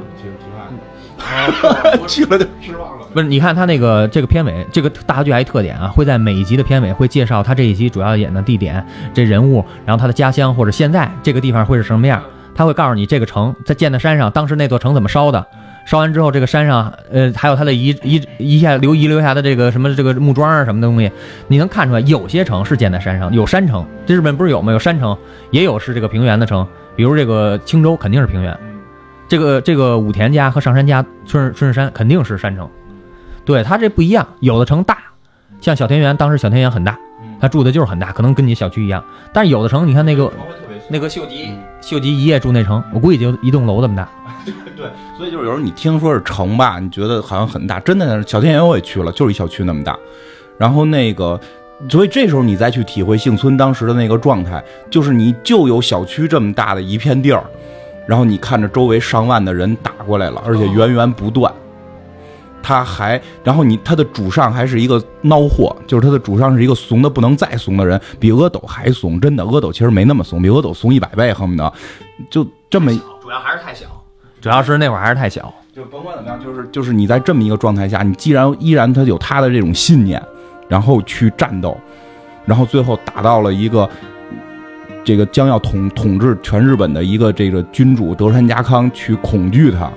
(laughs) 去了就失望了。不是，你看他那个这个片尾，这个大剧还一特点啊，会在每一集的片尾会介绍他这一集主要演的地点、这人物，然后他的家乡或者现在这个地方会是什么样。他会告诉你这个城在建在山上，当时那座城怎么烧的，烧完之后这个山上，呃，还有他的遗遗遗下留遗留下的这个什么这个木桩啊什么的东西，你能看出来，有些城是建在山上，有山城。这日本不是有吗？有山城，也有是这个平原的城，比如这个青州肯定是平原。这个这个武田家和上山家春春日山肯定是山城，对他这不一样，有的城大，像小田园，当时小田园很大，他住的就是很大，可能跟你小区一样。但是有的城，你看那个那个秀吉，秀吉一夜住那城，我估计就一栋楼这么大。(laughs) 对，所以就是有时候你听说是城吧，你觉得好像很大，真的小田园我也去了，就是一小区那么大。然后那个，所以这时候你再去体会幸村当时的那个状态，就是你就有小区这么大的一片地儿，然后你看着周围上万的人打过来了，而且源源不断。他还，然后你他的主上还是一个孬货，就是他的主上是一个怂的不能再怂的人，比阿斗还怂，真的，阿斗其实没那么怂，比阿斗怂一百倍，恨不得就这么。主要还是太小，主要是那会儿还是太小。就甭管怎么样，就是就是你在这么一个状态下，你既然依然他有他的这种信念，然后去战斗，然后最后打到了一个这个将要统统治全日本的一个这个君主德川家康去恐惧他。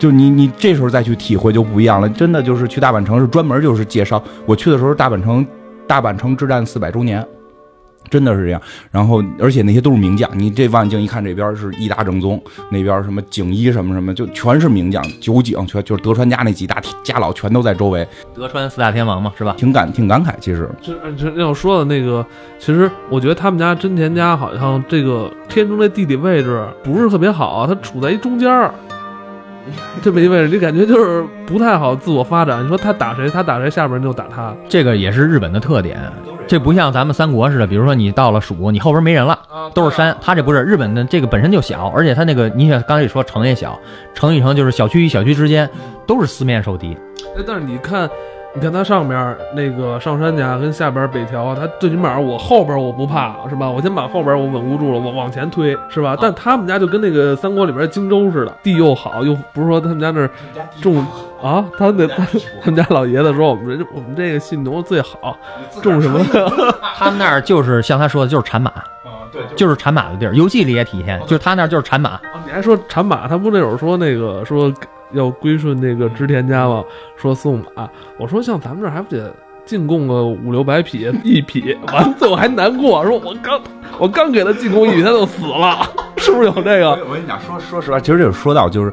就你你这时候再去体会就不一样了，真的就是去大阪城是专门就是介绍。我去的时候，大阪城大阪城之战四百周年，真的是这样。然后而且那些都是名将，你这望远镜一看，这边是伊达正宗，那边什么景一什么什么，就全是名将。九井全就是德川家那几大家老全都在周围。德川四大天王嘛，是吧？挺感挺感慨，其实。这这要说的那个，其实我觉得他们家真田家好像这个天中这地理位置不是特别好，它处在一中间儿。(laughs) 这么一位置，你感觉就是不太好自我发展。你说他打谁，他打谁，下边人就打他。这个也是日本的特点，这不像咱们三国似的。比如说你到了蜀，你后边没人了，都是山。他这不是日本的，这个本身就小，而且他那个，你想刚才也说城也小，城与城就是小区与小区之间都是四面受敌。哎，但是你看。你看他上边那个上山家跟下边北条，他最起码我后边我不怕是吧？我先把后边我稳固住了，我往前推是吧？但他们家就跟那个三国里边荆州似的，地又好，又不是说他们家那种啊，他那他他们家老爷子说我们我们这个信农最好，种什么？(laughs) 他们那儿就是像他说的，就是产马对，就是产马的地儿。游戏里也体现，就是他那儿就是产马。你还说产马？他不那会儿说那个说。要归顺那个织田家吗？说送马，我说像咱们这还不得进贡个五六百匹 (laughs) 一匹，完了最后还难过，说我刚我刚给他进贡一匹他就死了，(laughs) 是不是有这个？我跟你讲，说说实话，其实这就说到就是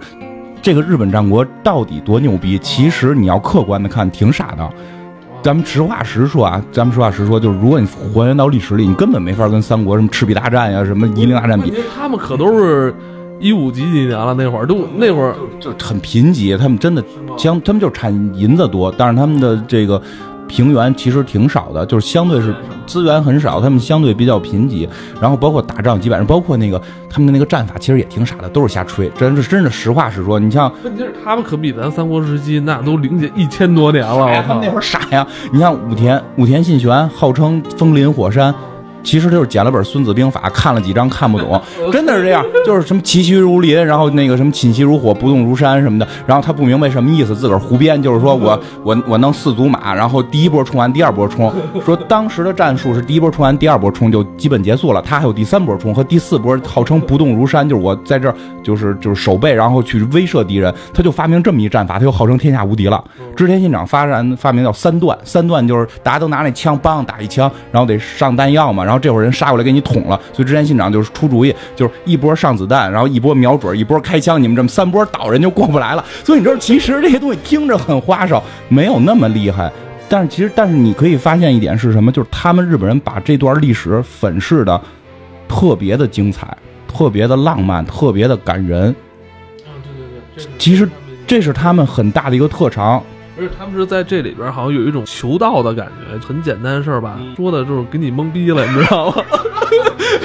这个日本战国到底多牛逼？其实你要客观的看，挺傻的。咱们实话实说啊，咱们实话实说，就是如果你还原到历史里，你根本没法跟三国什么赤壁大战呀、什么夷陵大战比，他们可都是。一五几几年了，那会儿都那会儿就很贫瘠，他们真的相他们就产银子多，但是他们的这个平原其实挺少的，就是相对是资源很少，他们相对比较贫瘠。然后包括打仗几百人，包括那个他们的那个战法其实也挺傻的，都是瞎吹，真是真是实话实说。你像问题是他们可比咱三国时期那都领先一千多年了，他们那会儿傻呀。你像武田武田信玄号称风林火山。其实就是捡了本《孙子兵法》，看了几章看不懂，(laughs) 真的是这样。就是什么其息如林，然后那个什么寝息如火，不动如山什么的。然后他不明白什么意思，自个儿胡编。就是说我 (laughs) 我我弄四组马，然后第一波冲完，第二波冲。说当时的战术是第一波冲完，第二波冲就基本结束了。他还有第三波冲和第四波，号称不动如山，就是我在这儿就是就是守备，然后去威慑敌人。他就发明这么一战法，他就号称天下无敌了。织田信长发展发明叫三段，三段就是大家都拿那枪梆打一枪，然后得上弹药嘛。然后这会儿人杀过来给你捅了，所以之前信长就是出主意，就是一波上子弹，然后一波瞄准，一波开枪，你们这么三波倒人就过不来了。所以你知道，其实这些东西听着很花哨，没有那么厉害。但是其实，但是你可以发现一点是什么？就是他们日本人把这段历史粉饰的特别的精彩，特别的浪漫，特别的感人。啊，对对对，其实这是他们很大的一个特长。而且他们是在这里边好像有一种求道的感觉，很简单的事儿吧，说的就是给你懵逼了，你知道吗？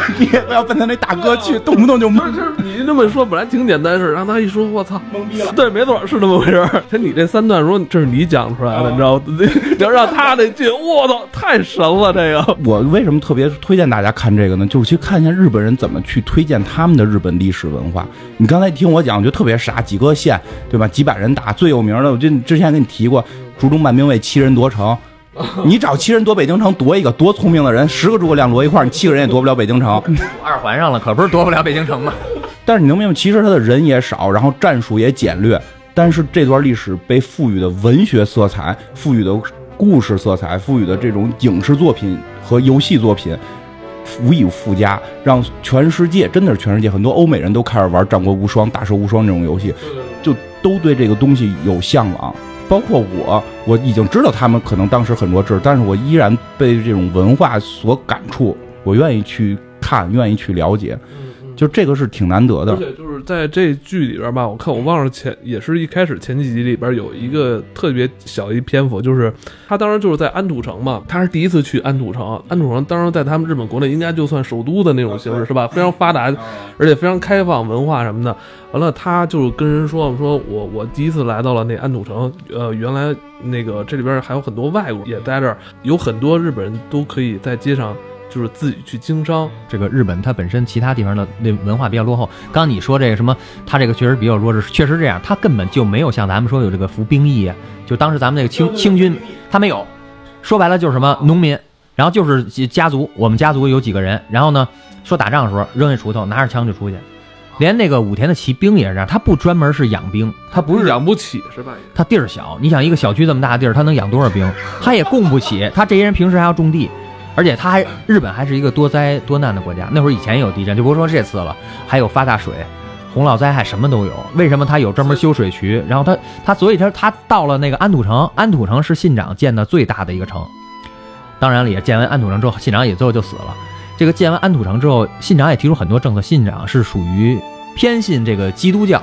(laughs) 你也不要奔他那大哥去，动不动就懵。你这么说本来挺简单事儿，让他一说，我操，懵逼了。对，没错，是那么回事他。你这三段，说这是你讲出来的，你知道吗？(laughs) 你要让他那句，我操，太神了！这个，(laughs) 我为什么特别推荐大家看这个呢？就是去看一下日本人怎么去推荐他们的日本历史文化。你刚才听我讲，我觉得特别傻，几个县，对吧？几百人打，最有名的，我就之前跟你提过，竹中半兵卫七人夺城。(laughs) 你找七人夺北京城，夺一个多聪明的人，十个诸葛亮摞一块你七个人也夺不了北京城。(laughs) 二环上了，可不是夺不了北京城吗？(laughs) 但是你能明白，其实他的人也少，然后战术也简略，但是这段历史被赋予的文学色彩、赋予的故事色彩、赋予的这种影视作品和游戏作品，无以复加，让全世界真的是全世界很多欧美人都开始玩《战国无双》《大蛇无双》这种游戏，就都对这个东西有向往。包括我，我已经知道他们可能当时很弱智，但是我依然被这种文化所感触，我愿意去看，愿意去了解，就这个是挺难得的而。且就是在这剧里边吧，我看我忘了前也是一开始前几集里边有一个特别小一篇幅，就是他当时就是在安土城嘛，他是第一次去安土城，安土城当时在他们日本国内应该就算首都的那种形式是吧？非常发达，而且非常开放，文化什么的。完了，他就跟人说说我我第一次来到了那安土城，呃，原来那个这里边还有很多外国人也在这儿，有很多日本人都可以在街上就是自己去经商。这个日本它本身其他地方的那文化比较落后。刚你说这个什么，它这个确实比较弱智，确实这样，它根本就没有像咱们说有这个服兵役啊，就当时咱们那个清清军，他没有。说白了就是什么农民，然后就是家族，我们家族有几个人，然后呢说打仗的时候扔一锄头，拿着枪就出去。连那个武田的骑兵也是这样，他不专门是养兵，他不是养不起是吧？他地儿小，你想一个小区这么大的地儿，他能养多少兵？他也供不起。他这些人平时还要种地，而且他还日本还是一个多灾多难的国家。那会儿以前也有地震，就不是说这次了，还有发大水、洪涝灾害什么都有。为什么他有专门修水渠？然后他他所以他他到了那个安土城，安土城是信长建的最大的一个城。当然了，也建完安土城之后，信长也最后就死了。这个建完安土城之后，信长也提出很多政策。信长是属于偏信这个基督教，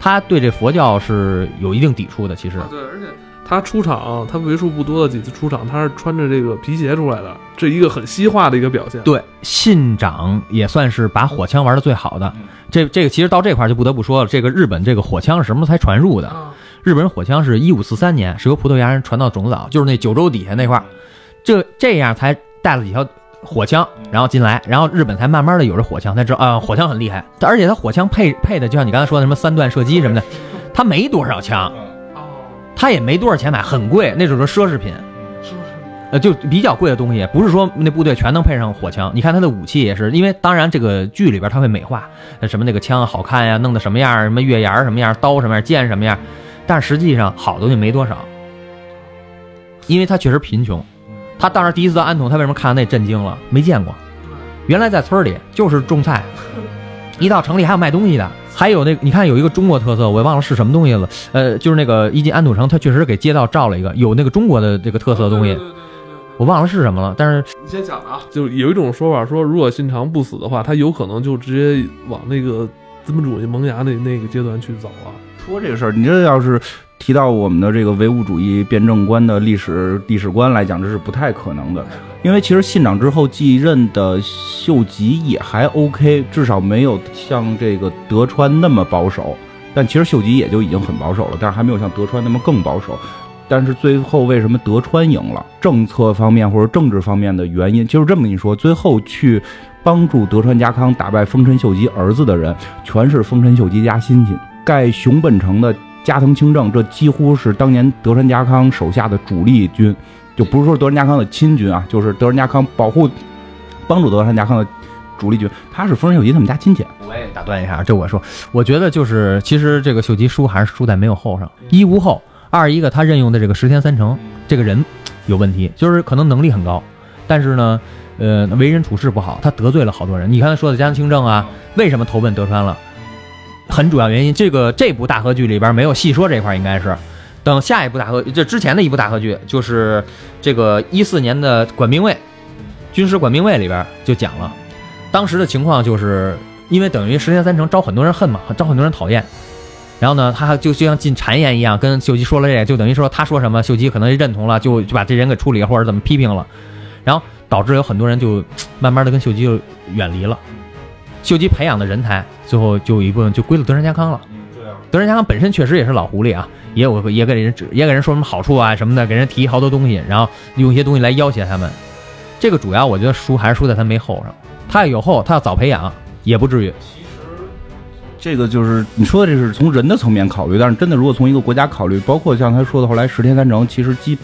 他对这佛教是有一定抵触的。其实，对，而且他出场，他为数不多的几次出场，他是穿着这个皮鞋出来的，这一个很西化的一个表现。对信长也算是把火枪玩的最好的。这这个其实到这块就不得不说了，这个日本这个火枪是什么时候才传入的？啊，日本人火枪是一五四三年是由葡萄牙人传到种子岛，就是那九州底下那块儿，这这样才带了几条火枪，然后进来，然后日本才慢慢的有这火枪，才知道啊、火枪很厉害。而且他火枪配配的就像你刚才说的什么三段射击什么的，他没多少枪，哦，它也没多少钱买，很贵，那种是奢侈品。是是。呃，就比较贵的东西，不是说那部队全能配上火枪。你看他的武器也是，因为当然这个剧里边他会美化，呃什么那个枪好看呀，弄得什么样，什么月牙什么样，刀什么样，剑什么样儿，但实际上好东西没多少，因为他确实贫穷。他当时第一次到安统，他为什么看到那震惊了？没见过，原来在村里就是种菜，一到城里还有卖东西的，还有那个你看有一个中国特色，我也忘了是什么东西了，呃，就是那个一进安土城，他确实给街道照了一个有那个中国的这个特色的东西。对，对对对对我忘了是什么了，但是你先讲啊，就是有一种说法说，如果信长不死的话，他有可能就直接往那个资本主义萌芽那那个阶段去走了。说这个事儿，你这要是提到我们的这个唯物主义辩证观的历史历史观来讲，这是不太可能的。因为其实信长之后继任的秀吉也还 OK，至少没有像这个德川那么保守。但其实秀吉也就已经很保守了，但是还没有像德川那么更保守。但是最后为什么德川赢了？政策方面或者政治方面的原因，就是这么跟你说，最后去帮助德川家康打败丰臣秀吉儿子的人，全是丰臣秀吉家亲戚。盖熊本城的 (laughs) 加藤清正，这几乎是当年德川家康手下的主力军，就不是说德川家康的亲军啊，就是德川家康保护、帮助德川家康的主力军，他是丰臣秀吉他们家亲戚。我也打断一下，这我说，我觉得就是其实这个秀吉输还是输在没有后上，一无后，二一个他任用的这个石田三成这个人有问题，就是可能能力很高，但是呢，呃，为人处事不好，他得罪了好多人。你刚才说的加藤清正啊，为什么投奔德川了？很主要原因，这个这部大合剧里边没有细说这块，应该是等下一部大合，这之前的一部大合剧就是这个一四年的管兵卫，军师管兵卫里边就讲了，当时的情况就是因为等于石田三成招很多人恨嘛，招很多人讨厌。然后呢，他就就像进谗言一样，跟秀吉说了这个，就等于说他说什么，秀吉可能认同了，就就把这人给处理或者怎么批评了，然后导致有很多人就慢慢的跟秀吉就远离了。秀吉培养的人才，最后就有一部分就归了德川家康了。德川家康本身确实也是老狐狸啊，也有也给人指也给人说什么好处啊什么的，给人提好多东西，然后用一些东西来要挟他们。这个主要我觉得输还是输在他没后上，他要有后，他要早培养也不至于。其实这个就是你说的，这是从人的层面考虑，但是真的如果从一个国家考虑，包括像他说的后来石田三成，其实基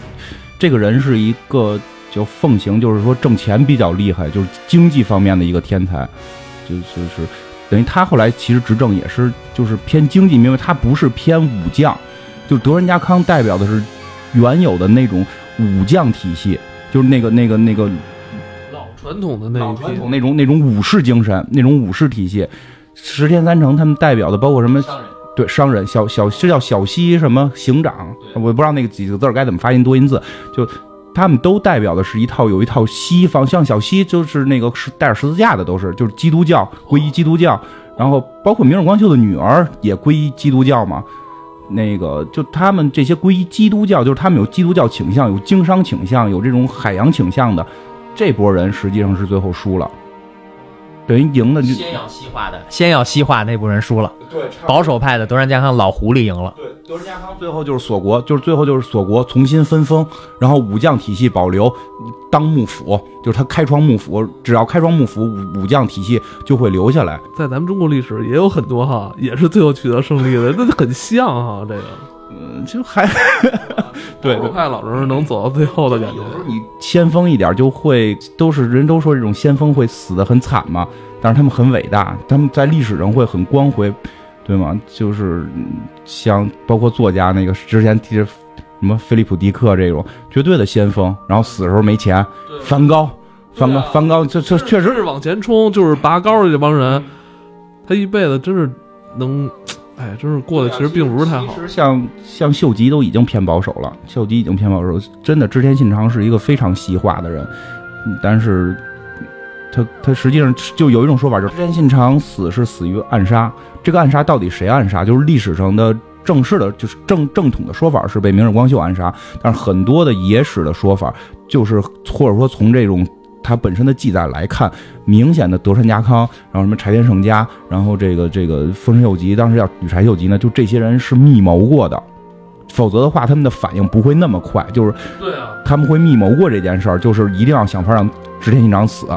这个人是一个就奉行，就是说挣钱比较厉害，就是经济方面的一个天才，就就是等于他后来其实执政也是就是偏经济，因为他不是偏武将，就德仁家康代表的是原有的那种武将体系，就是那个那个那个老传统的那一批，老传统那种那种武士精神，那种武士体系。十天三成他们代表的包括什么？对，商人小小是叫小西什么行长，我不知道那个几个字该怎么发音多音字，就他们都代表的是一套有一套西方，像小西就是那个是带着十字架的，都是就是基督教皈依基督教，然后包括明日光秀的女儿也皈依基督教嘛。那个就他们这些皈依基督教，就是他们有基督教倾向，有经商倾向，有这种海洋倾向的这波人，实际上是最后输了，等于赢的就先要西化的，先要西化那部分人输了，对保守派的德川家康老狐狸赢了。对，德川家康最后就是锁国，就是最后就是锁国，重新分封，然后武将体系保留，当幕府，就是他开创幕府，只要开创幕府，武武将体系就会留下来。在咱们中国历史也有很多哈，也是最后取得胜利的，那很像哈，这个嗯，就还 (laughs) 对保守派老是能走到最后的感觉有。时候你先锋一点就会，都是人都说这种先锋会死得很惨嘛，但是他们很伟大，他们在历史上会很光辉，对吗？就是嗯像包括作家那个之前提的什么菲利普迪克这种绝对的先锋，然后死的时候没钱，梵高，梵高，梵高，这这确实是往前冲，就是拔高的这帮人，他一辈子真是能，哎，真是过得其实并不是太好其。实像像秀吉都已经偏保守了，秀吉已经偏保守，真的织田信长是一个非常西化的人，嗯但是他他实际上就有一种说法，就是织田信长死是死于暗杀，这个暗杀到底谁暗杀？就是历史上的。正式的，就是正正统的说法是被明日光秀暗杀，但是很多的野史的说法，就是或者说从这种它本身的记载来看，明显的德川家康，然后什么柴田胜家，然后这个这个丰臣秀吉，当时叫羽柴秀吉呢，就这些人是密谋过的，否则的话他们的反应不会那么快，就是对啊，他们会密谋过这件事儿，就是一定要想法让织田信长死，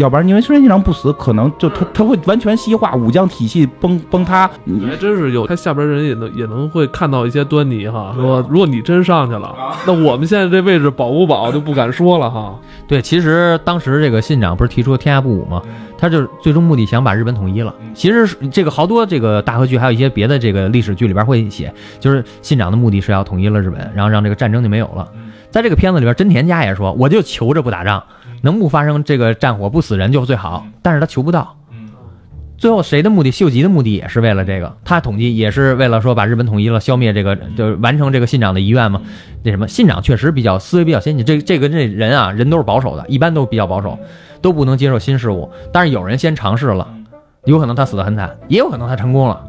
要不然因为织田信长不死，可能就他他会完全西化，武将体系崩崩塌，你还真是有，他下边人也能也能会看到一些端倪哈。说如果你真上去了，那我们现在这位置保不保就不敢说了哈。(laughs) 对，其实当时这个信长不是提出天下不武吗？他就是最终目的想把日本统一了。其实这个好多这个大河剧，还有一些别的这个历史剧里边会写，就是信长的目的是要统一了日本，然后让这个战争就没有了。在这个片子里边，真田家也说，我就求着不打仗，能不发生这个战火不死人就最好，但是他求不到。最后谁的目的？秀吉的目的也是为了这个，他统计也是为了说把日本统一了，消灭这个，就是完成这个信长的遗愿嘛。那什么，信长确实比较思维比较先进，这这个这人啊，人都是保守的，一般都比较保守，都不能接受新事物。但是有人先尝试了，有可能他死得很惨，也有可能他成功了，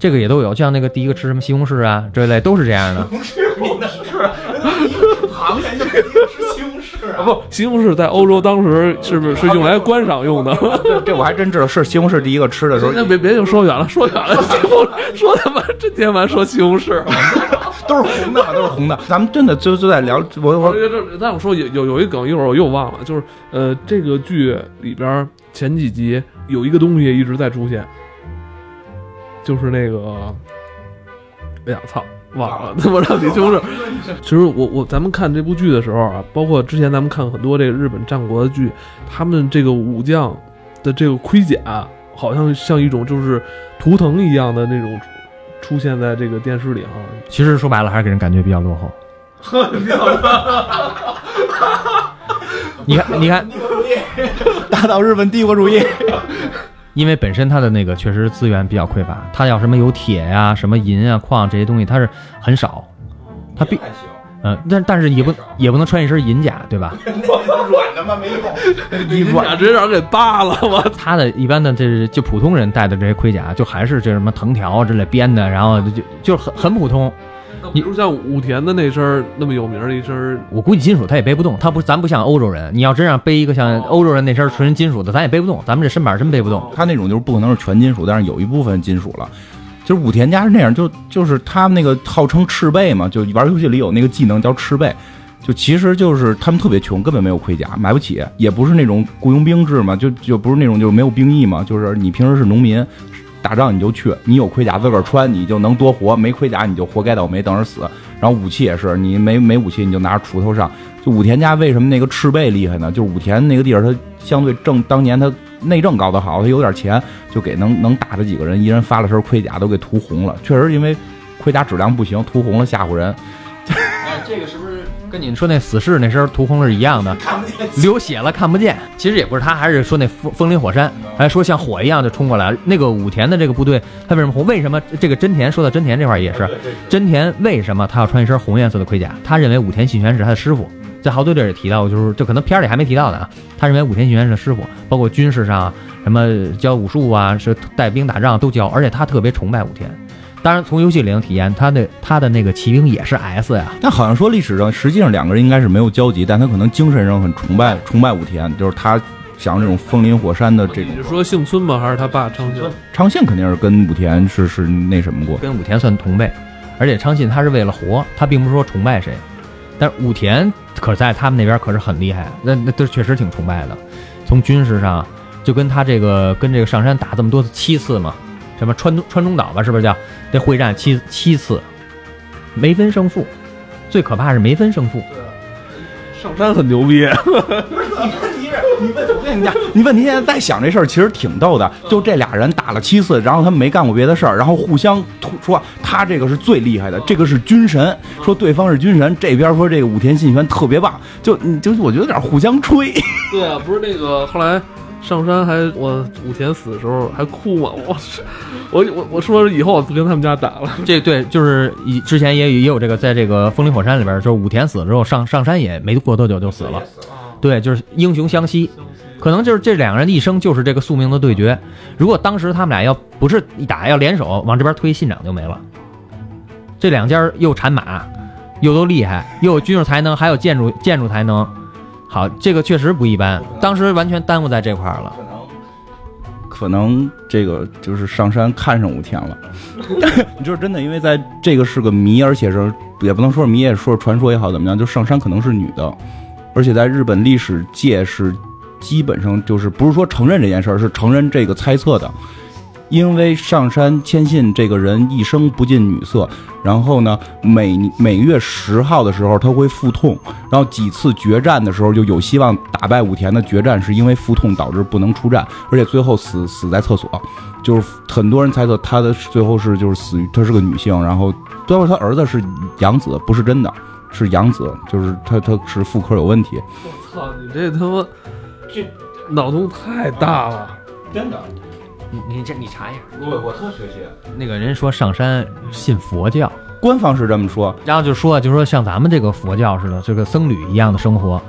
这个也都有。就像那个第一个吃什么西红柿啊这一类，都是这样的。螃蟹就吃西红柿啊不，西红柿在欧洲当时是不是是用来观赏用的？这这我还真知道，是西红柿第一个吃的时候，那别别就说远了，说远了，(laughs) 西红说他妈真天完说西红柿。(laughs) 都是红的，都是红的。咱们真的就就在聊，我我但我说有有有一梗，一会儿我又忘了，就是呃，这个剧里边前几集有一个东西一直在出现，就是那个，哎呀操，忘了，他妈让你就是，(laughs) 其实我我咱们看这部剧的时候啊，包括之前咱们看很多这个日本战国的剧，他们这个武将的这个盔甲，好像像一种就是图腾一样的那种出现在这个电视里哈。其实说白了，还是给人感觉比较落后。(laughs) 你看，你看，打倒日本帝国主义。因为本身它的那个确实资源比较匮乏，它要什么有铁呀、什么银啊、矿这些东西，它是很少，它必嗯，但但是也不也不能穿一身银甲，对吧？软的吗？没用。你软直接让人给扒了，我他的一般的这就普通人戴的这些盔甲，就还是这什么藤条之类编的，然后就就很很普通。你不像武田的那身儿那么有名的一身儿，我估计金属他也背不动，他不咱不像欧洲人，你要真让背一个像欧洲人那身纯金属的，咱也背不动，咱们这身板真背不动。他那种就是不可能是全金属，但是有一部分金属了。就是武田家是那样，就就是他们那个号称赤背嘛，就玩游戏里有那个技能叫赤背，就其实就是他们特别穷，根本没有盔甲，买不起，也不是那种雇佣兵制嘛，就就不是那种就是没有兵役嘛，就是你平时是农民，打仗你就去，你有盔甲自个儿穿，你就能多活；没盔甲你就活该倒霉，等着死。然后武器也是，你没没武器你就拿着锄头上。就武田家为什么那个赤背厉害呢？就是武田那个地儿，他相对政当年他内政搞得好，他有点钱，就给能能打的几个人，一人发了身盔甲，都给涂红了。确实因为盔甲质量不行，涂红了吓唬人。(laughs) 这个是不是跟你说那死士那身涂红是一样的？看不见，流血了看不见。其实也不是，他还是说那风风林火山，还说像火一样就冲过来了。那个武田的这个部队，他为什么红？为什么这个真田说到真田这块也是，真田为什么他要穿一身红颜色的盔甲？他认为武田信玄是他的师傅，在好多地儿也提到，就是这可能片儿里还没提到的啊。他认为武田信玄是师傅，包括军事上什么教武术啊，是带兵打仗都教，而且他特别崇拜武田。当然，从游戏里能体验他的他的那个骑兵也是 S 呀。但好像说历史上实际上两个人应该是没有交集，但他可能精神上很崇拜崇拜武田，就是他想这种风林火山的这种你。是说幸村吗？还是他爸昌信？昌信肯定是跟武田是是那什么过，跟武田算同辈，而且昌信他是为了活，他并不是说崇拜谁。但是武田可在他们那边可是很厉害，那那都确实挺崇拜的。从军事上，就跟他这个跟这个上山打这么多次七次嘛，什么川东川中岛吧，是不是叫这会战七七次，没分胜负，最可怕是没分胜负。上山很牛逼，你问，你问我跟你讲，你问题现在在想这事儿，其实挺逗的。就这俩人打了七次，然后他们没干过别的事儿，然后互相突说他这个是最厉害的，这个是军神，说对方是军神，这边说这个武田信玄特别棒，就你就我觉得有点互相吹。对啊，不是那个后来上山还我武田死的时候还哭嘛，(laughs) 我是我我我说以后我不跟他们家打了，(laughs) 这对就是以之前也也有这个，在这个风林火山里边，就是武田死了之后，上上山也没过多久就死了。对，就是英雄相惜，可能就是这两个人的一生就是这个宿命的对决。如果当时他们俩要不是一打，要联手往这边推，信长就没了。这两家又产马，又都厉害，又有军事才能，还有建筑建筑才能。好，这个确实不一般。当时完全耽误在这块儿了。可能可能这个就是上山看上五天了，你 (laughs) 就是真的，因为在这个是个谜，而且是也不能说是谜，也说是传说也好，怎么样，就上山可能是女的，而且在日本历史界是基本上就是不是说承认这件事儿，是承认这个猜测的，因为上山谦信这个人一生不近女色，然后呢，每每月十号的时候他会腹痛，然后几次决战的时候就有希望打败武田的决战是因为腹痛导致不能出战，而且最后死死在厕所，就是很多人猜测他的最后是就是死于她是个女性，然后最后他儿子是养子，不是真的。是养子，就是他他是妇科有问题，我操，你这他妈这脑洞太大了，真的。你你这你查一下，我我特学习，那个人说上山信佛教，官方是这么说，然后就说就说像咱们这个佛教似的，这个僧侣一样的生活，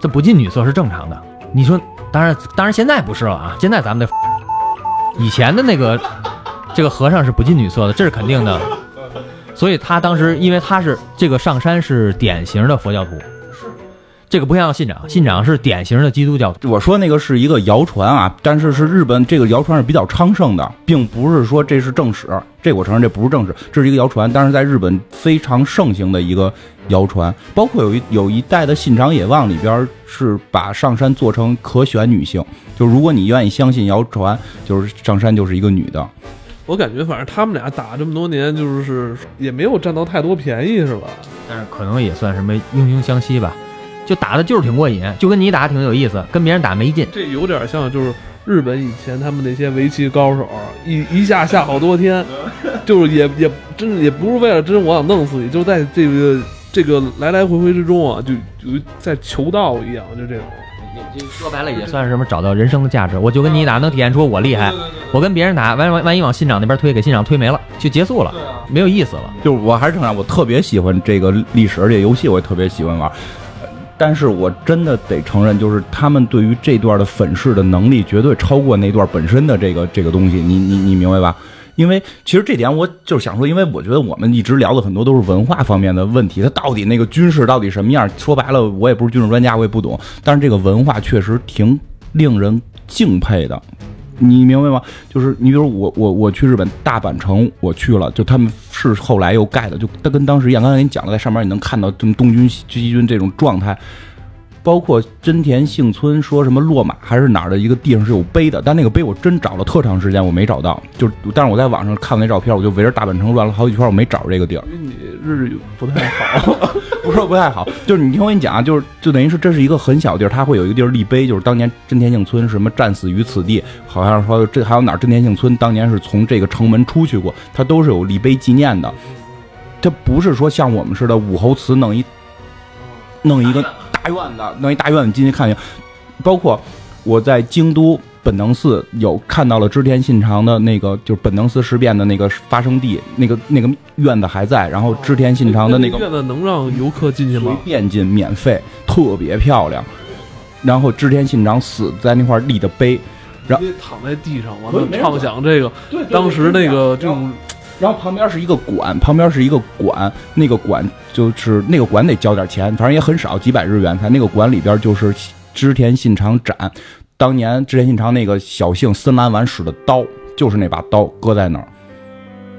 这不近女色是正常的。你说，当然当然现在不是了啊，现在咱们的 (laughs) 以前的那个这个和尚是不近女色的，这是肯定的。所以他当时，因为他是这个上山是典型的佛教徒，这个不像信长，信长是典型的基督教徒。我说那个是一个谣传啊，但是是日本这个谣传是比较昌盛的，并不是说这是正史。这我承认这不是正史，这是一个谣传，但是在日本非常盛行的一个谣传。包括有一有一代的信长野望里边是把上山做成可选女性，就如果你愿意相信谣传，就是上山就是一个女的。我感觉反正他们俩打这么多年，就是也没有占到太多便宜，是吧？但是可能也算什么惺惺相惜吧，就打的就是挺过瘾，就跟你打挺有意思，跟别人打没劲。这有点像就是日本以前他们那些围棋高手，一一下下好多天，就是也也真也不是为了真我想弄死你，就在这个这个来来回回之中啊，就就在求道一样，就这种。这说白了也算是什么找到人生的价值。我就跟你打，能体现出我厉害。我跟别人打，万万万一往信长那边推，给信长推没了，就结束了，没有意思了。就是我还是承认，我特别喜欢这个历史，而且游戏我也特别喜欢玩。但是我真的得承认，就是他们对于这段的粉饰的能力，绝对超过那段本身的这个这个东西。你你你明白吧？因为其实这点我就是想说，因为我觉得我们一直聊的很多都是文化方面的问题，它到底那个军事到底什么样？说白了，我也不是军事专家，我也不懂。但是这个文化确实挺令人敬佩的，你明白吗？就是你比如我我我去日本大阪城，我去了，就他们是后来又盖的，就跟当时一样。刚才给你讲了，在上面你能看到这么东军西军这种状态。包括真田幸村说什么落马还是哪儿的一个地上是有碑的，但那个碑我真找了特长时间，我没找到。就但是我在网上看那照片，我就围着大阪城转了好几圈，我没找着这个地儿。你日语不太好，不是说不太好，就是你听我跟你讲啊，就是就等于是这是一个很小的地儿，它会有一个地儿立碑，就是当年真田幸村什么战死于此地，好像说这还有哪儿真田幸村当年是从这个城门出去过，它都是有立碑纪念的。它不是说像我们似的武侯祠弄一弄一个 (laughs) 大院子，弄一大院子进去看去。包括我在京都本能寺有看到了织田信长的那个，就是本能寺事变的那个发生地，那个那个院子还在。然后织田信长的那个 (laughs) 院子能让游客进去吗随吗？便进，免费，特别漂亮。然后织田信长死在那块立的碑，然后躺在地上，完了不是没人畅想这个对当时那个这种然后旁边是一个馆，旁边是一个馆，那个馆就是那个馆得交点钱，反正也很少，几百日元。它那个馆里边就是织田信长斩，当年织田信长那个小姓森兰丸使的刀，就是那把刀搁在那儿，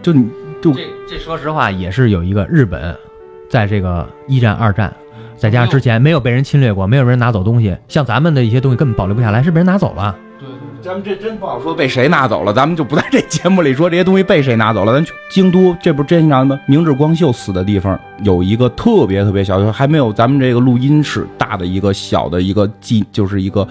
就你就这这说实话也是有一个日本，在这个一战、二战，再加之前没有被人侵略过，没有人拿走东西，像咱们的一些东西根本保留不下来，是被人拿走了。咱们这真不好说被谁拿走了，咱们就不在这节目里说这些东西被谁拿走了。咱去京都，这不是真信吗？明治光秀死的地方有一个特别特别小，还没有咱们这个录音室大的一个小的一个纪，就是一个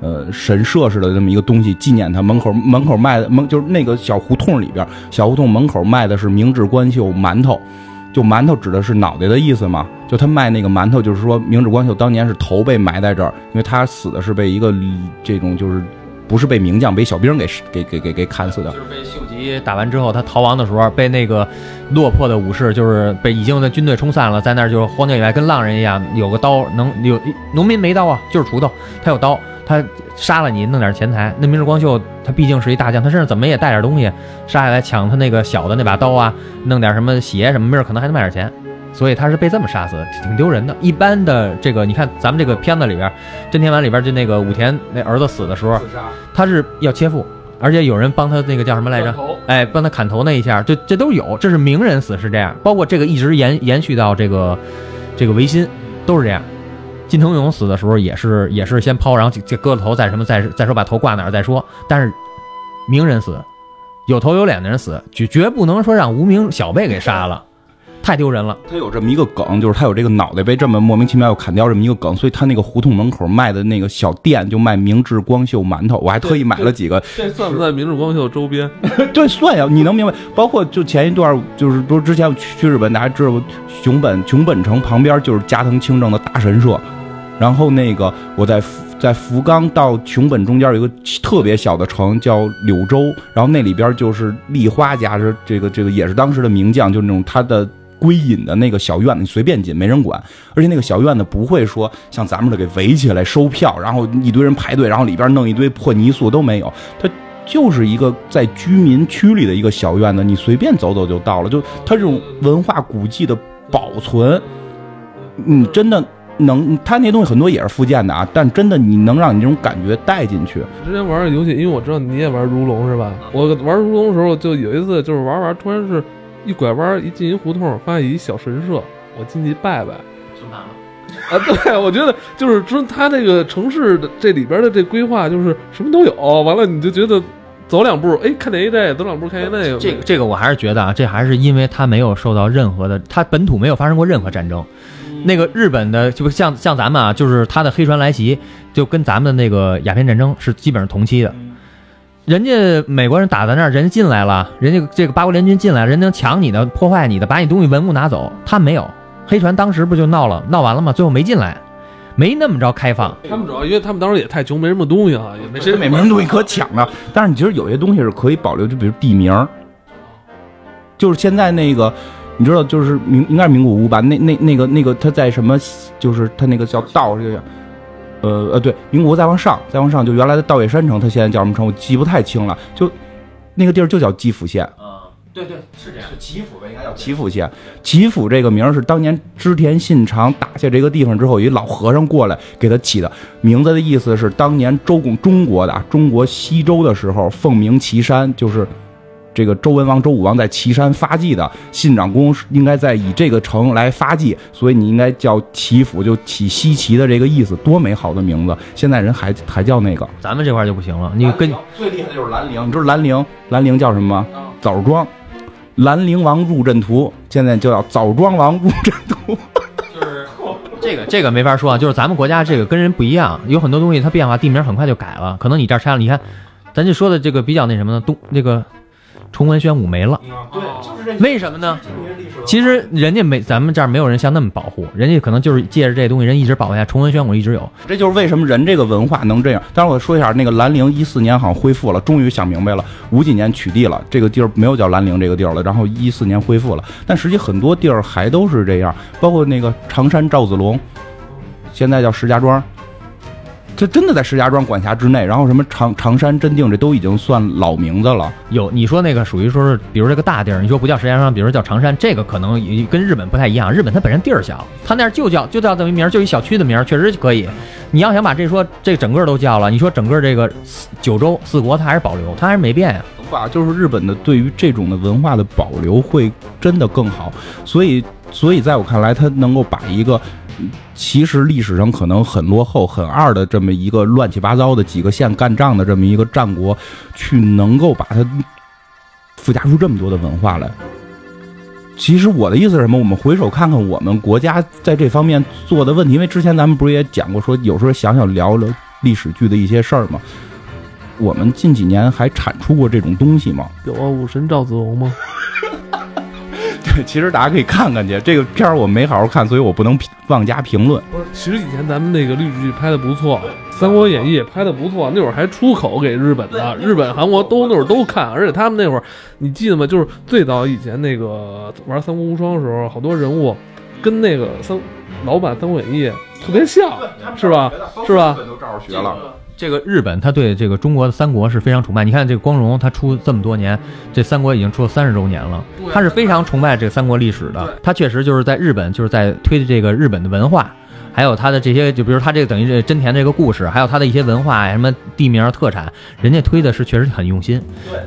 呃神社似的这么一个东西纪念他。门口门口卖的门就是那个小胡同里边，小胡同门口卖的是明治光秀馒头。就馒头指的是脑袋的意思嘛？就他卖那个馒头，就是说明治光秀当年是头被埋在这儿，因为他死的是被一个这种就是不是被名将，被小兵给给给给给砍死的就。是被秀吉打完之后，他逃亡的时候，被那个落魄的武士，就是被已经的军队冲散了，在那儿就是荒郊野外跟浪人一样，有个刀能有农民没刀啊，就是锄头，他有刀，他杀了你弄点钱财。那明治光秀他毕竟是一大将，他身上怎么也带点东西，杀下来抢他那个小的那把刀啊，弄点什么鞋什么，没准可能还能卖点钱。所以他是被这么杀死的，挺丢人的。一般的这个，你看咱们这个片子里边，《真田丸》里边就那个武田那儿子死的时候，他是要切腹，而且有人帮他那个叫什么来着？头哎，帮他砍头那一下，这这都有，这是名人死是这样，包括这个一直延延续到这个这个维新都是这样。金藤勇死的时候也是也是先抛，然后就就割了头，再什么再再说把头挂哪儿再说。但是名人死，有头有脸的人死，绝绝不能说让无名小辈给杀了，太丢人了。他有这么一个梗，就是他有这个脑袋被这么莫名其妙又砍掉这么一个梗，所以他那个胡同门口卖的那个小店就卖明治光秀馒头，我还特意买了几个。这算不算明治光秀周边？(laughs) 对，算呀，你能明白？包括就前一段，就是不是之前我去去日本，大家知道熊本熊本城旁边就是加藤清正的大神社，然后那个我在福在福冈到熊本中间有一个特别小的城叫柳州，然后那里边就是立花家是这个这个也是当时的名将，就是那种他的。归隐的那个小院子，你随便进，没人管。而且那个小院子不会说像咱们这给围起来收票，然后一堆人排队，然后里边弄一堆破泥塑都没有。它就是一个在居民区里的一个小院子，你随便走走就到了。就它这种文化古迹的保存，你真的能，它那东西很多也是附件的啊，但真的你能让你这种感觉带进去。之前玩的游戏，因为我知道你也玩如龙是吧？我玩如龙的时候，就有一次就是玩玩，突然是一拐弯，一进一胡同，发现一小神社，我进去拜拜。啊，对，我觉得就是说他这个城市的这里边的这规划，就是什么都有。完了，你就觉得走两步，哎，看见一这，走两步看见那个。这个这个我还是觉得啊，这还是因为他没有受到任何的，他本土没有发生过任何战争。那个日本的就像像咱们啊，就是他的黑船来袭，就跟咱们的那个鸦片战争是基本上同期的。人家美国人打在那儿，人家进来了，人家这个八国联军进来，人家抢你的、破坏你的，把你东西文物拿走，他没有。黑船当时不就闹了，闹完了吗？最后没进来，没那么着开放。他们主要因为他们当时也太穷，没什么东西啊，也没谁没没什么东西可抢的。但是你其实有些东西是可以保留，就比如地名儿，就是现在那个，你知道，就是名应该是名古屋吧？那那那个那个他在什么？就是他那个叫道这个。呃呃，对，名古屋再往上，再往上就原来的道野山城，它现在叫什么城？我记不太清了。就那个地儿就叫基辅县，嗯，对对，是这样。岐阜吧，应该叫岐阜县。岐阜这个名儿是当年织田信长打下这个地方之后，有一老和尚过来给他起的名字的意思是当年周公中国的啊中国西周的时候奉明岐山，就是这个周文王、周武王在岐山发迹的，信长公应该在以这个城来发迹，所以你应该叫岐阜，就起西岐的这个意思，多美好的名字！现在人还还叫那个。咱们这块儿就不行了，你跟最厉害的就是兰陵，你知道兰陵兰陵叫什么吗？枣庄。兰陵王入阵图，现在就叫枣庄王入阵图。就是这个这个没法说啊，就是咱们国家这个跟人不一样，有很多东西它变化，地名很快就改了。可能你这儿拆了，你看，咱就说的这个比较那什么呢？东那个崇文宣武没了，对，就是这为什么呢？其实人家没咱们这儿没有人像那么保护，人家可能就是借着这东西，人一直保护下，崇文宣武一直有。这就是为什么人这个文化能这样。当然我说一下，那个兰陵一四年好像恢复了，终于想明白了，五几年取缔了这个地儿，没有叫兰陵这个地儿了，然后一四年恢复了。但实际很多地儿还都是这样，包括那个常山赵子龙，现在叫石家庄。这真的在石家庄管辖之内，然后什么常常山、真定，这都已经算老名字了。有你说那个属于说是，比如这个大地儿，你说不叫石家庄，比如叫常山，这个可能也跟日本不太一样。日本它本身地儿小，它那儿就叫就叫这么一名儿，就一小区的名儿，确实可以。你要想把这说这整个都叫了，你说整个这个九州四国它还是保留，它还是没变呀。能吧？就是日本的对于这种的文化的保留会真的更好，所以所以在我看来，它能够把一个。其实历史上可能很落后、很二的这么一个乱七八糟的几个县干仗的这么一个战国，去能够把它附加出这么多的文化来。其实我的意思是什么？我们回首看看我们国家在这方面做的问题，因为之前咱们不是也讲过，说有时候想想聊聊历史剧的一些事儿吗？我们近几年还产出过这种东西吗？有啊，武神赵子龙吗？(laughs) 其实大家可以看看去，这个片儿我没好好看，所以我不能妄加评论。不是，其实以前咱们那个历史剧拍的不错，《三国演义》也拍的不错，那会儿还出口给日本的，日本、韩国都那会儿都看，而且他们那会儿，你记得吗？就是最早以前那个玩《三国无双》的时候，好多人物跟那个三老版《三国演义》特别像，是吧？是吧？都照着学了。这个日本，他对这个中国的三国是非常崇拜。你看这个光荣，他出这么多年，这三国已经出了三十周年了，他是非常崇拜这个三国历史的。他确实就是在日本，就是在推这个日本的文化，还有他的这些，就比如他这个等于这真田这个故事，还有他的一些文化什么地名特产，人家推的是确实很用心，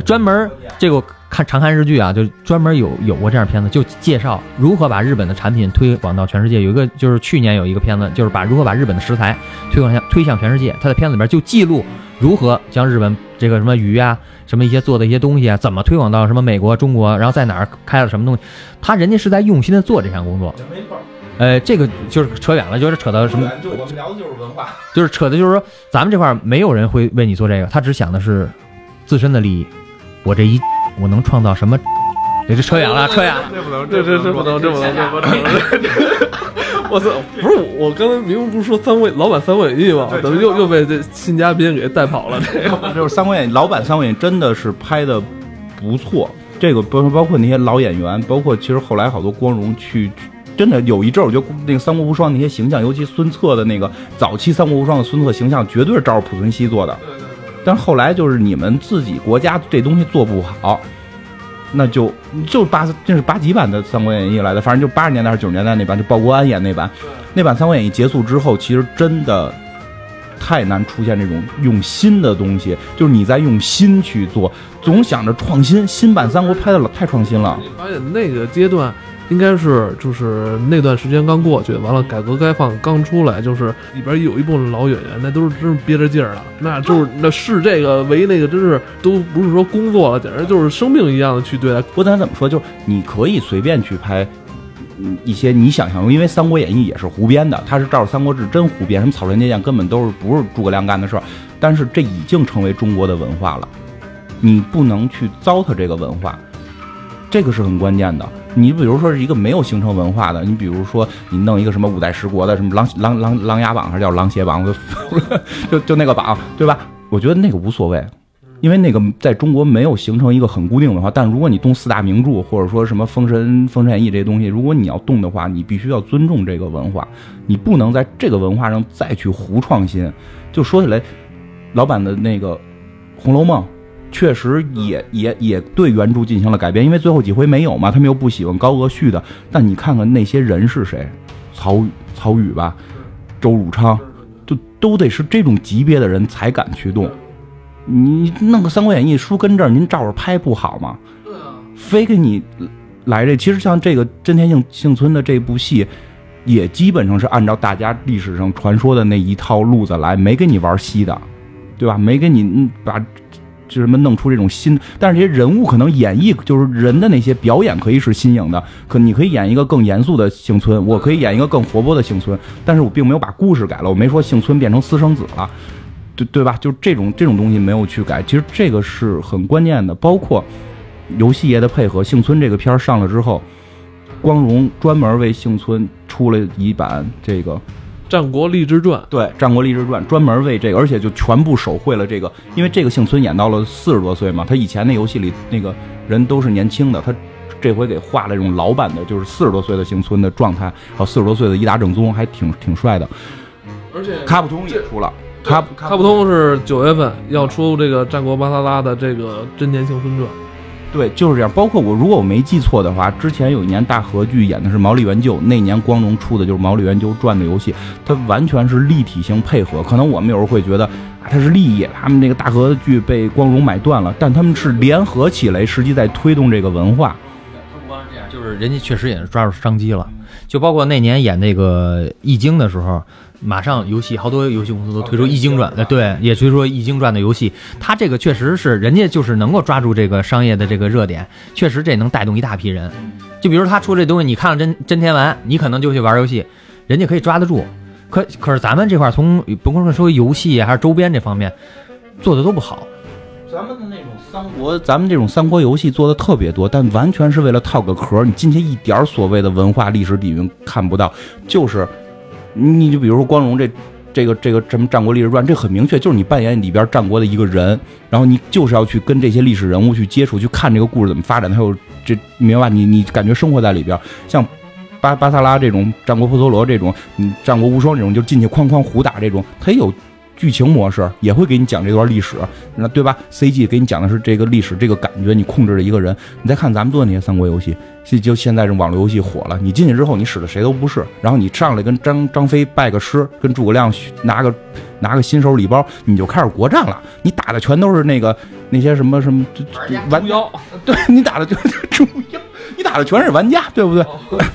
专门这个。看常看日剧啊，就专门有有过这样片子，就介绍如何把日本的产品推广到全世界。有一个就是去年有一个片子，就是把如何把日本的食材推广向推向全世界。他的片子里边就记录如何将日本这个什么鱼啊，什么一些做的一些东西啊，怎么推广到什么美国、中国，然后在哪儿开了什么东西。他人家是在用心的做这项工作。没错。呃，这个就是扯远了，就是扯到什么？就我们聊的就是文化，就是扯的就是说咱们这块没有人会为你做这个，他只想的是自身的利益。我这一。我能创造什么？这这扯远了，扯远了。这不能，这这这不能，这不能，这不能。(laughs) 我操！不是我刚才明明不是说三国老版《三国演义》吗？怎么又又被这新嘉宾给带跑了？这个 (laughs) 就是《三国演义》老版《三国演义》真的是拍的不错。这个包包括那些老演员，包括其实后来好多光荣去，真的有一阵儿，我觉得那个《三国无双》那些形象，尤其孙策的那个早期《三国无双》的孙策形象，绝对是照着濮存昕做的。但后来就是你们自己国家这东西做不好，那就就八这是八几版的《三国演义》来的，反正就八十年代还是九十年代那版，就鲍国安演那版。那版《三国演义》结束之后，其实真的太难出现这种用心的东西，就是你在用心去做，总想着创新。新版《三国》拍的老太创新了。你发现那个阶段。应该是就是那段时间刚过去，完了改革开放刚出来，就是里边有一部分老演员，那都是真是憋着劲儿了，那就是那是这个为那个，真是都不是说工作了，简直就是生命一样的去对待。不管怎么说，就是你可以随便去拍，嗯，一些你想象中，因为《三国演义》也是胡编的，他是照着《三国志》真胡编，什么草船借箭根本都是不是诸葛亮干的事儿，但是这已经成为中国的文化了，你不能去糟蹋这个文化，这个是很关键的。你比如说是一个没有形成文化的，你比如说你弄一个什么五代十国的什么狼狼狼狼牙榜还是叫狼血榜，(laughs) 就就那个榜，对吧？我觉得那个无所谓，因为那个在中国没有形成一个很固定文化。但如果你动四大名著或者说什么《封神》《封神演义》这些东西，如果你要动的话，你必须要尊重这个文化，你不能在这个文化上再去胡创新。就说起来，老版的那个《红楼梦》。确实也也也对原著进行了改编，因为最后几回没有嘛，他们又不喜欢高鹗续的。但你看看那些人是谁，曹曹禺吧，周汝昌，就都得是这种级别的人才敢去动。你弄个《三国演义》书跟这儿，您照着拍不好吗？对啊，非给你来这。其实像这个真田幸幸村的这部戏，也基本上是按照大家历史上传说的那一套路子来，没给你玩稀的，对吧？没给你把。就什么弄出这种新，但是这些人物可能演绎就是人的那些表演可以是新颖的，可你可以演一个更严肃的幸村，我可以演一个更活泼的幸村，但是我并没有把故事改了，我没说幸村变成私生子了，对对吧？就这种这种东西没有去改，其实这个是很关键的，包括游戏业的配合。幸村这个片儿上了之后，光荣专门为幸村出了一版这个《战国励志传》，对《战国励志传》，专门为这个，而且就全部手绘了这个，因为这个幸村演到了四十多岁嘛，他以前那游戏里那个人都是年轻的，他这回给画了这种老版的，就是四十多岁的幸村的状态，还有四十多岁的伊达正宗，还挺挺帅的。而且卡普通也出了，卡卡普通是九月份要出这个《战国巴萨拉》的这个真田幸村传。对，就是这样。包括我，如果我没记错的话，之前有一年大合剧演的是毛利元就，那年光荣出的就是毛利元就传的游戏，它完全是立体性配合。可能我们有时候会觉得啊，它是利益，他们那个大合剧被光荣买断了，但他们是联合起来，实际在推动这个文化。不光是这样，就是人家确实也是抓住商机了。就包括那年演那个《易经》的时候。马上游戏好多游戏公司都推出《易经传》的，对，也推出《易经传》的游戏。它这个确实是人家就是能够抓住这个商业的这个热点，确实这能带动一大批人。就比如他出这东西，你看了真真天丸，你可能就去玩游戏，人家可以抓得住。可可是咱们这块从甭管说游戏还是周边这方面做的都不好。咱们的那种三国，咱们这种三国游戏做的特别多，但完全是为了套个壳，你进去一点所谓的文化历史底蕴看不到，就是。你就比如说光荣这，这个这个什么《战国历史传》，这很明确，就是你扮演里边战国的一个人，然后你就是要去跟这些历史人物去接触，去看这个故事怎么发展，还有这明白？你你感觉生活在里边，像巴巴萨拉这种，《战国波陀罗》这种，嗯，《战国无双》这种，就进去哐哐胡打这种，它有。剧情模式也会给你讲这段历史，那对吧？CG 给你讲的是这个历史，这个感觉，你控制着一个人。你再看咱们做的那些三国游戏，就现在这网络游戏火了，你进去之后，你使的谁都不是，然后你上来跟张张飞拜个师，跟诸葛亮拿个拿个新手礼包，你就开始国战了。你打的全都是那个那些什么什么玩妖，(laughs) 对你打的就是猪妖。你打的全是玩家，对不对？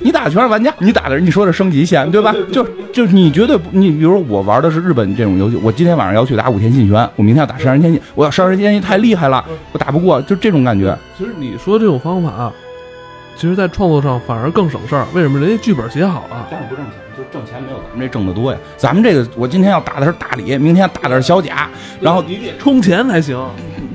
你打的全是玩家，你打的你说的升级线，对吧？就就你绝对你，比如说我玩的是日本这种游戏，我今天晚上要去打武田信玄，我明天要打山人天信，我要山人天信太厉害了，我打不过，就这种感觉。其实你说这种方法，其实在创作上反而更省事儿。为什么？人家剧本写好了，但是不挣钱，就挣钱没有咱们这挣得多呀。咱们这个，我今天要打的是大李，明天打的是小贾，然后你得充钱才行。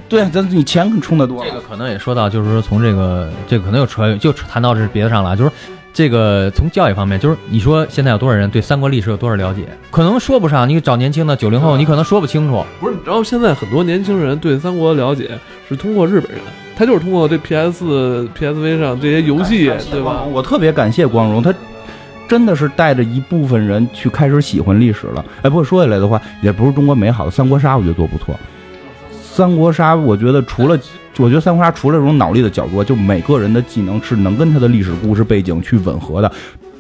对，咱你钱充的多。这个可能也说到，就是说从这个，这个可能又扯，就谈到这别的上了。就是这个从教育方面，就是你说现在有多少人对三国历史有多少了解？可能说不上。你找年轻的九零后，你可能说不清楚。不是，你知道现在很多年轻人对三国了解是通过日本人，他就是通过这 PS、PSV 上这些游戏，对吧？我特别感谢光荣，他真的是带着一部分人去开始喜欢历史了。哎，不过说起来的话，也不是中国美好的三国杀，我觉得做不错。三国杀，我觉得除了，我觉得三国杀除了这种脑力的角度，就每个人的技能是能跟他的历史故事背景去吻合的，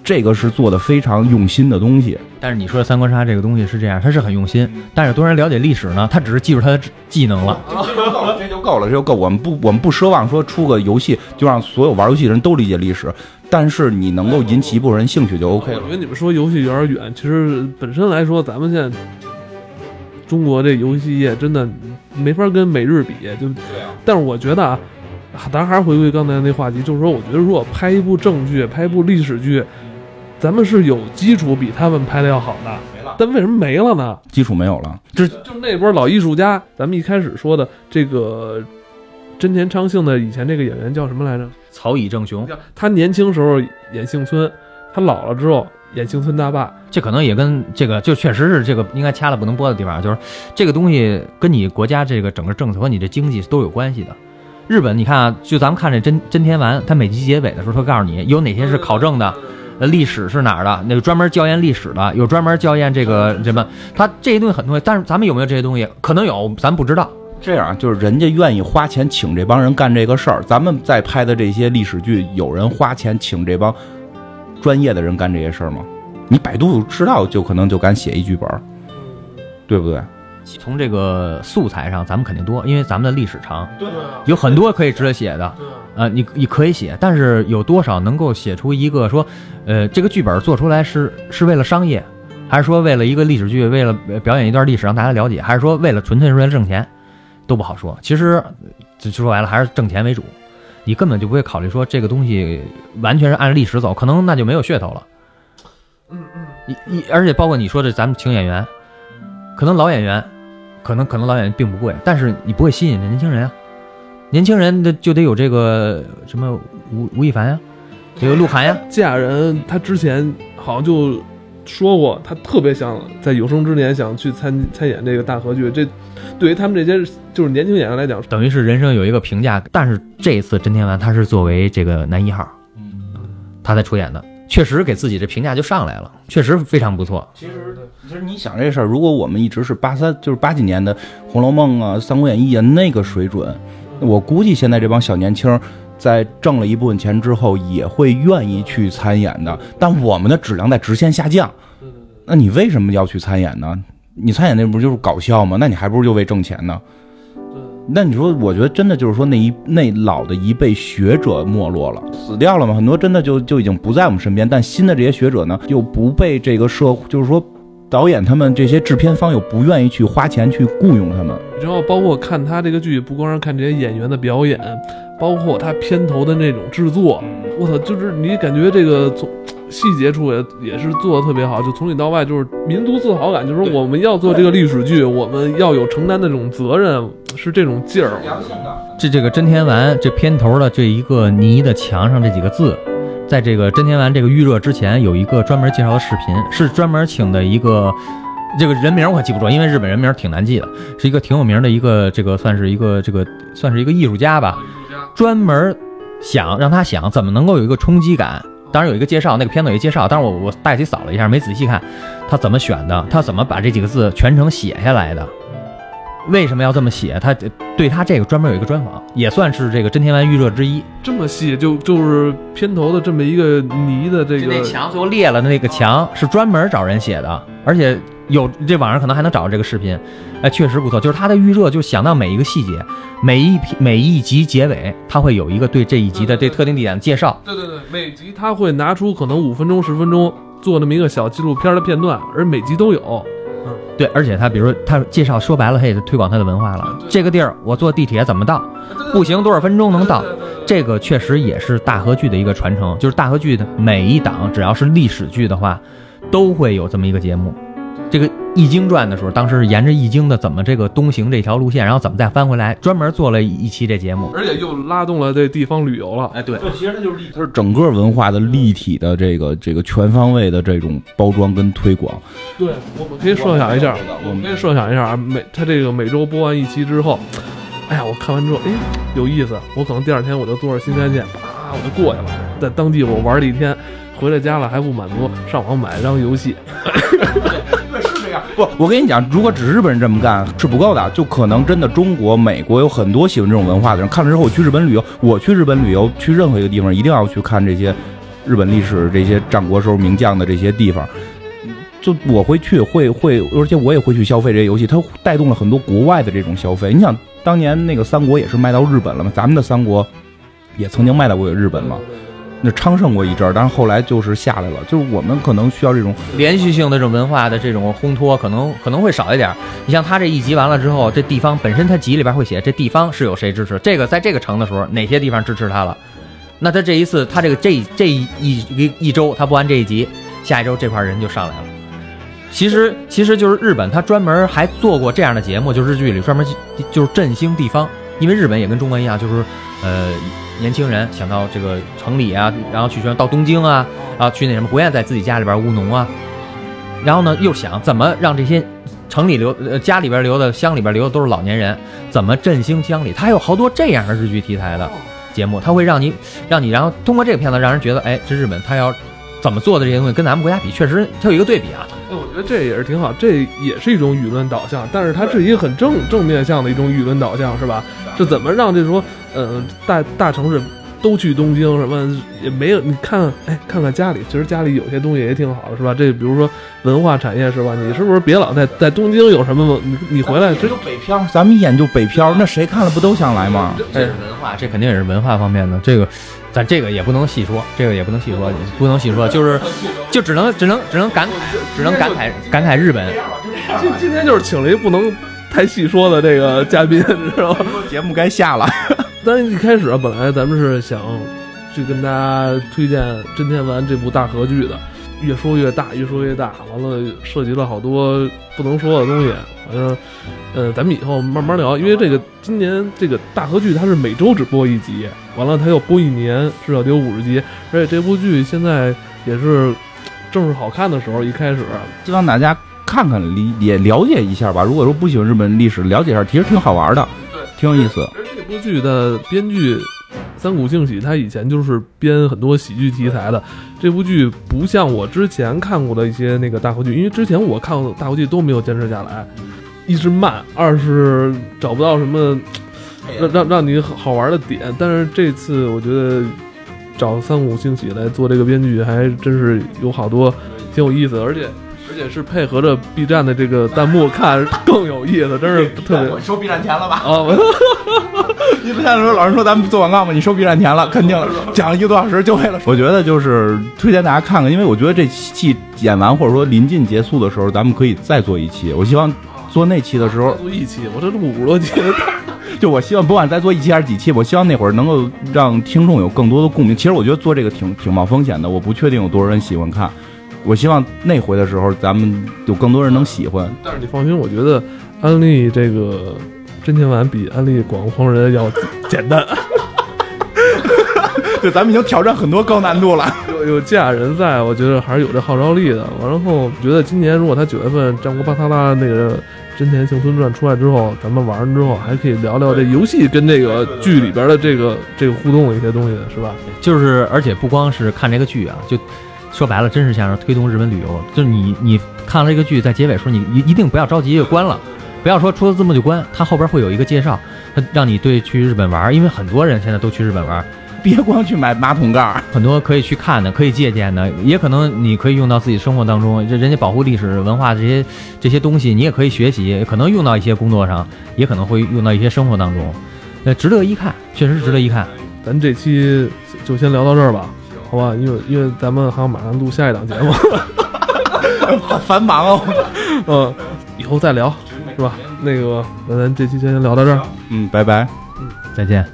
这个是做的非常用心的东西。但是你说三国杀这个东西是这样，它是很用心，但是多人了解历史呢？他只是记住他的技能了，这就够了，这就够了，这就够。我们不，我们不奢望说出个游戏就让所有玩游戏的人都理解历史，但是你能够引起一部分人兴趣就 OK 了。我觉得你们说游戏有点远，其实本身来说，咱们现在。中国这游戏业真的没法跟美日比，就，但是我觉得啊，咱还是回归刚才那话题，就是说，我觉得如果拍一部正剧，拍一部历史剧，咱们是有基础比他们拍的要好的。但为什么没了呢？基础没有了，就就那波老艺术家，咱们一开始说的这个真田昌幸的以前这个演员叫什么来着？曹乙正雄。他年轻时候演幸村，他老了之后。演幸村大坝，这可能也跟这个就确实是这个应该掐了不能播的地方，就是这个东西跟你国家这个整个政策和你这经济都有关系的。日本，你看啊，就咱们看这真真田丸，他每集结尾的时候，他告诉你有哪些是考证的，呃，历史是哪儿的，那个专门校验历史的，有专门校验这个什么，他这些东西很多，但是咱们有没有这些东西？可能有，咱不知道。这样就是人家愿意花钱请这帮人干这个事儿，咱们在拍的这些历史剧，有人花钱请这帮。专业的人干这些事儿吗？你百度知道就可能就敢写一剧本，对不对？从这个素材上，咱们肯定多，因为咱们的历史长，对，有很多可以值得写的。呃，你你可以写，但是有多少能够写出一个说，呃，这个剧本做出来是是为了商业，还是说为了一个历史剧，为了表演一段历史让大家了解，还是说为了纯粹是为了挣钱，都不好说。其实就说白了，还是挣钱为主。你根本就不会考虑说这个东西完全是按历史走，可能那就没有噱头了。嗯嗯，你你而且包括你说的，咱们请演员，可能老演员，可能可能老演员并不贵，但是你不会吸引年轻人啊。年轻人的就得有这个什么吴吴亦凡呀，这个鹿晗呀，(laughs) 这俩人他之前好像就说过，他特别想在有生之年想去参参演这个大河剧。这对于他们这些就是年轻演员来讲，等于是人生有一个评价。但是这一次真天丸他是作为这个男一号，他才出演的，确实给自己这评价就上来了，确实非常不错。其实，其实你想这事儿，如果我们一直是八三，就是八几年的《红楼梦》啊、《三国演义》啊那个水准，我估计现在这帮小年轻儿在挣了一部分钱之后，也会愿意去参演的。但我们的质量在直线下降，那你为什么要去参演呢？你参演那不就是搞笑吗？那你还不如就为挣钱呢。那你说，我觉得真的就是说，那一那老的一辈学者没落了，死掉了嘛？很多真的就就已经不在我们身边。但新的这些学者呢，又不被这个社，就是说，导演他们这些制片方又不愿意去花钱去雇佣他们。然后包括看他这个剧，不光是看这些演员的表演，包括它片头的那种制作，我操，就是你感觉这个从细节处也也是做的特别好，就从里到外就是民族自豪感，就是说我们要做这个历史剧，我们要有承担的这种责任，是这种劲儿。这这个真田丸这片头的这一个泥的墙上这几个字，在这个真田丸这个预热之前，有一个专门介绍的视频，是专门请的一个这个人名我可记不住，因为日本人名挺难记的，是一个挺有名的一个这个算是一个这个算是一个艺术家吧，专门想让他想怎么能够有一个冲击感。当然有一个介绍，那个片子有一介绍，但是我我大体扫了一下，没仔细看他怎么选的，他怎么把这几个字全程写下来的。为什么要这么写？他对他这个专门有一个专访，也算是这个真田丸预热之一。这么细，就就是片头的这么一个泥的这个那墙最后裂了的那个墙是专门找人写的，而且有这网上可能还能找到这个视频，哎，确实不错。就是他的预热，就想到每一个细节，每一批每一集结尾，他会有一个对这一集的这特定地点的介绍。对对对，每集他会拿出可能五分钟、十分钟做那么一个小纪录片的片段，而每集都有。嗯对，而且他比如说他介绍，说白了，他也是推广他的文化了。这个地儿我坐地铁怎么到？步行多少分钟能到？这个确实也是大河剧的一个传承，就是大河剧的每一档只要是历史剧的话，都会有这么一个节目。这个《易经传》的时候，当时是沿着《易经》的怎么这个东行这条路线，然后怎么再翻回来，专门做了一期这节目，而且又拉动了这地方旅游了。哎，对，其实它就是它是整个文化的立体的这个这个全方位的这种包装跟推广。对，我们可以设想一下，我们可以设想一下啊，每他这个每周播完一期之后，哎呀，我看完之后，哎，有意思，我可能第二天我就坐着新干线，啪，我就过去了，在当地我玩了一天，回了家了还不满足，上网买了张游戏。不，我跟你讲，如果只是日本人这么干是不够的，就可能真的中国、美国有很多喜欢这种文化的人，看了之后我去日本旅游，我去日本旅游，去任何一个地方一定要去看这些日本历史、这些战国时候名将的这些地方。就我会去，会会，而且我也会去消费这些游戏，它带动了很多国外的这种消费。你想，当年那个三国也是卖到日本了嘛？咱们的三国也曾经卖到过日本嘛？那昌盛过一阵儿，但是后来就是下来了。就是我们可能需要这种连续性的这种文化的这种烘托，可能可能会少一点。你像他这一集完了之后，这地方本身他集里边会写这地方是有谁支持，这个在这个城的时候哪些地方支持他了。那他这一次他这个这这一一一周他播完这一集，下一周这块人就上来了。其实其实就是日本，他专门还做过这样的节目，就日剧里专门就是振兴地方，因为日本也跟中国一样，就是呃。年轻人想到这个城里啊，然后去说到东京啊，啊去那什么，不愿意在自己家里边务农啊。然后呢，又想怎么让这些城里留呃家里边留的乡里边留的都是老年人，怎么振兴乡里？他有好多这样的日剧题材的节目，他会让你让你然后通过这个片子让人觉得，哎，这日本他要怎么做的这些东西跟咱们国家比，确实他有一个对比啊。哎，我觉得这也是挺好，这也是一种舆论导向，但是它是一个很正正面向的一种舆论导向，是吧？是怎么让这说？呃，大大城市都去东京，什么也没有。你看，哎，看看家里，其实家里有些东西也挺好的，是吧？这比如说文化产业，是吧？你是不是别老在在东京有什么？你你回来这就北漂，咱们一眼就北漂，那谁看了不都想来吗？这是文化，这肯定也是文化方面的。这个，咱这个也不能细说，这个也不能细说，不能细说，就是就只能只能只能感慨，只能感慨感慨日本。今今天就是请了一不能太细说的这个嘉宾，你知道吗？节目该下了。(laughs) 但一开始本来咱们是想去跟大家推荐《真天丸》这部大合剧的，越说越大，越说越大，完了涉及了好多不能说的东西。反正，呃，咱们以后慢慢聊，因为这个今年这个大河剧它是每周只播一集，完了它要播一年，至少得有五十集，而且这部剧现在也是正是好看的时候，一开始希望大家看看理也了解一下吧。如果说不喜欢日本历史，了解一下，其实挺好玩的，对，挺有意思。而这部剧的编剧三谷幸喜，他以前就是编很多喜剧题材的。这部剧不像我之前看过的一些那个大合剧，因为之前我看过的大合剧都没有坚持下来，一是慢，二是找不到什么让让让你好玩的点。但是这次我觉得找三谷幸喜来做这个编剧，还真是有好多挺有意思的，而且。而且是配合着 B 站的这个弹幕看更有意思，真是特别。收 B 站钱了吧？啊，我你不像说老师说咱们做广告嘛，你收 B 站钱了，肯定讲了一个多小时就为了。我觉得就是推荐大家看看，因为我觉得这期演完或者说临近结束的时候，咱们可以再做一期。我希望做那期的时候做一期，我这录五十多期，(laughs) (laughs) 就我希望不管再做一期还是几期，我希望那会儿能够让听众有更多的共鸣。其实我觉得做这个挺挺冒风险的，我不确定有多少人喜欢看。我希望那回的时候，咱们有更多人能喜欢。但是你放心，我觉得安利这个真田丸比安利广荒人要简单。(laughs) 对，咱们已经挑战很多高难度了。有有芥雅人在，我觉得还是有这号召力的。完了后，觉得今年如果他九月份《战国巴塔拉》那个真田幸村传出来之后，咱们玩完之后还可以聊聊这游戏跟这个剧里边的这个这个互动的一些东西，是吧？就是，而且不光是看这个剧啊，就。说白了，真是像是推动日本旅游。就是你，你看了这个剧，在结尾时候，你一一定不要着急就关了，不要说出了字幕就关，它后边会有一个介绍，它让你对去日本玩，因为很多人现在都去日本玩，(laughs) 别光去买马桶盖，很多可以去看的，可以借鉴的，也可能你可以用到自己生活当中。这人家保护历史文化这些这些东西，你也可以学习，可能用到一些工作上，也可能会用到一些生活当中，呃，值得一看，确实值得一看。咱这期就先聊到这儿吧。好吧，因为因为咱们还要马上录下一档节目，(laughs) 好繁忙哦。嗯，以后再聊，是吧？那个，那咱这期先聊到这儿。嗯，拜拜。嗯，再见。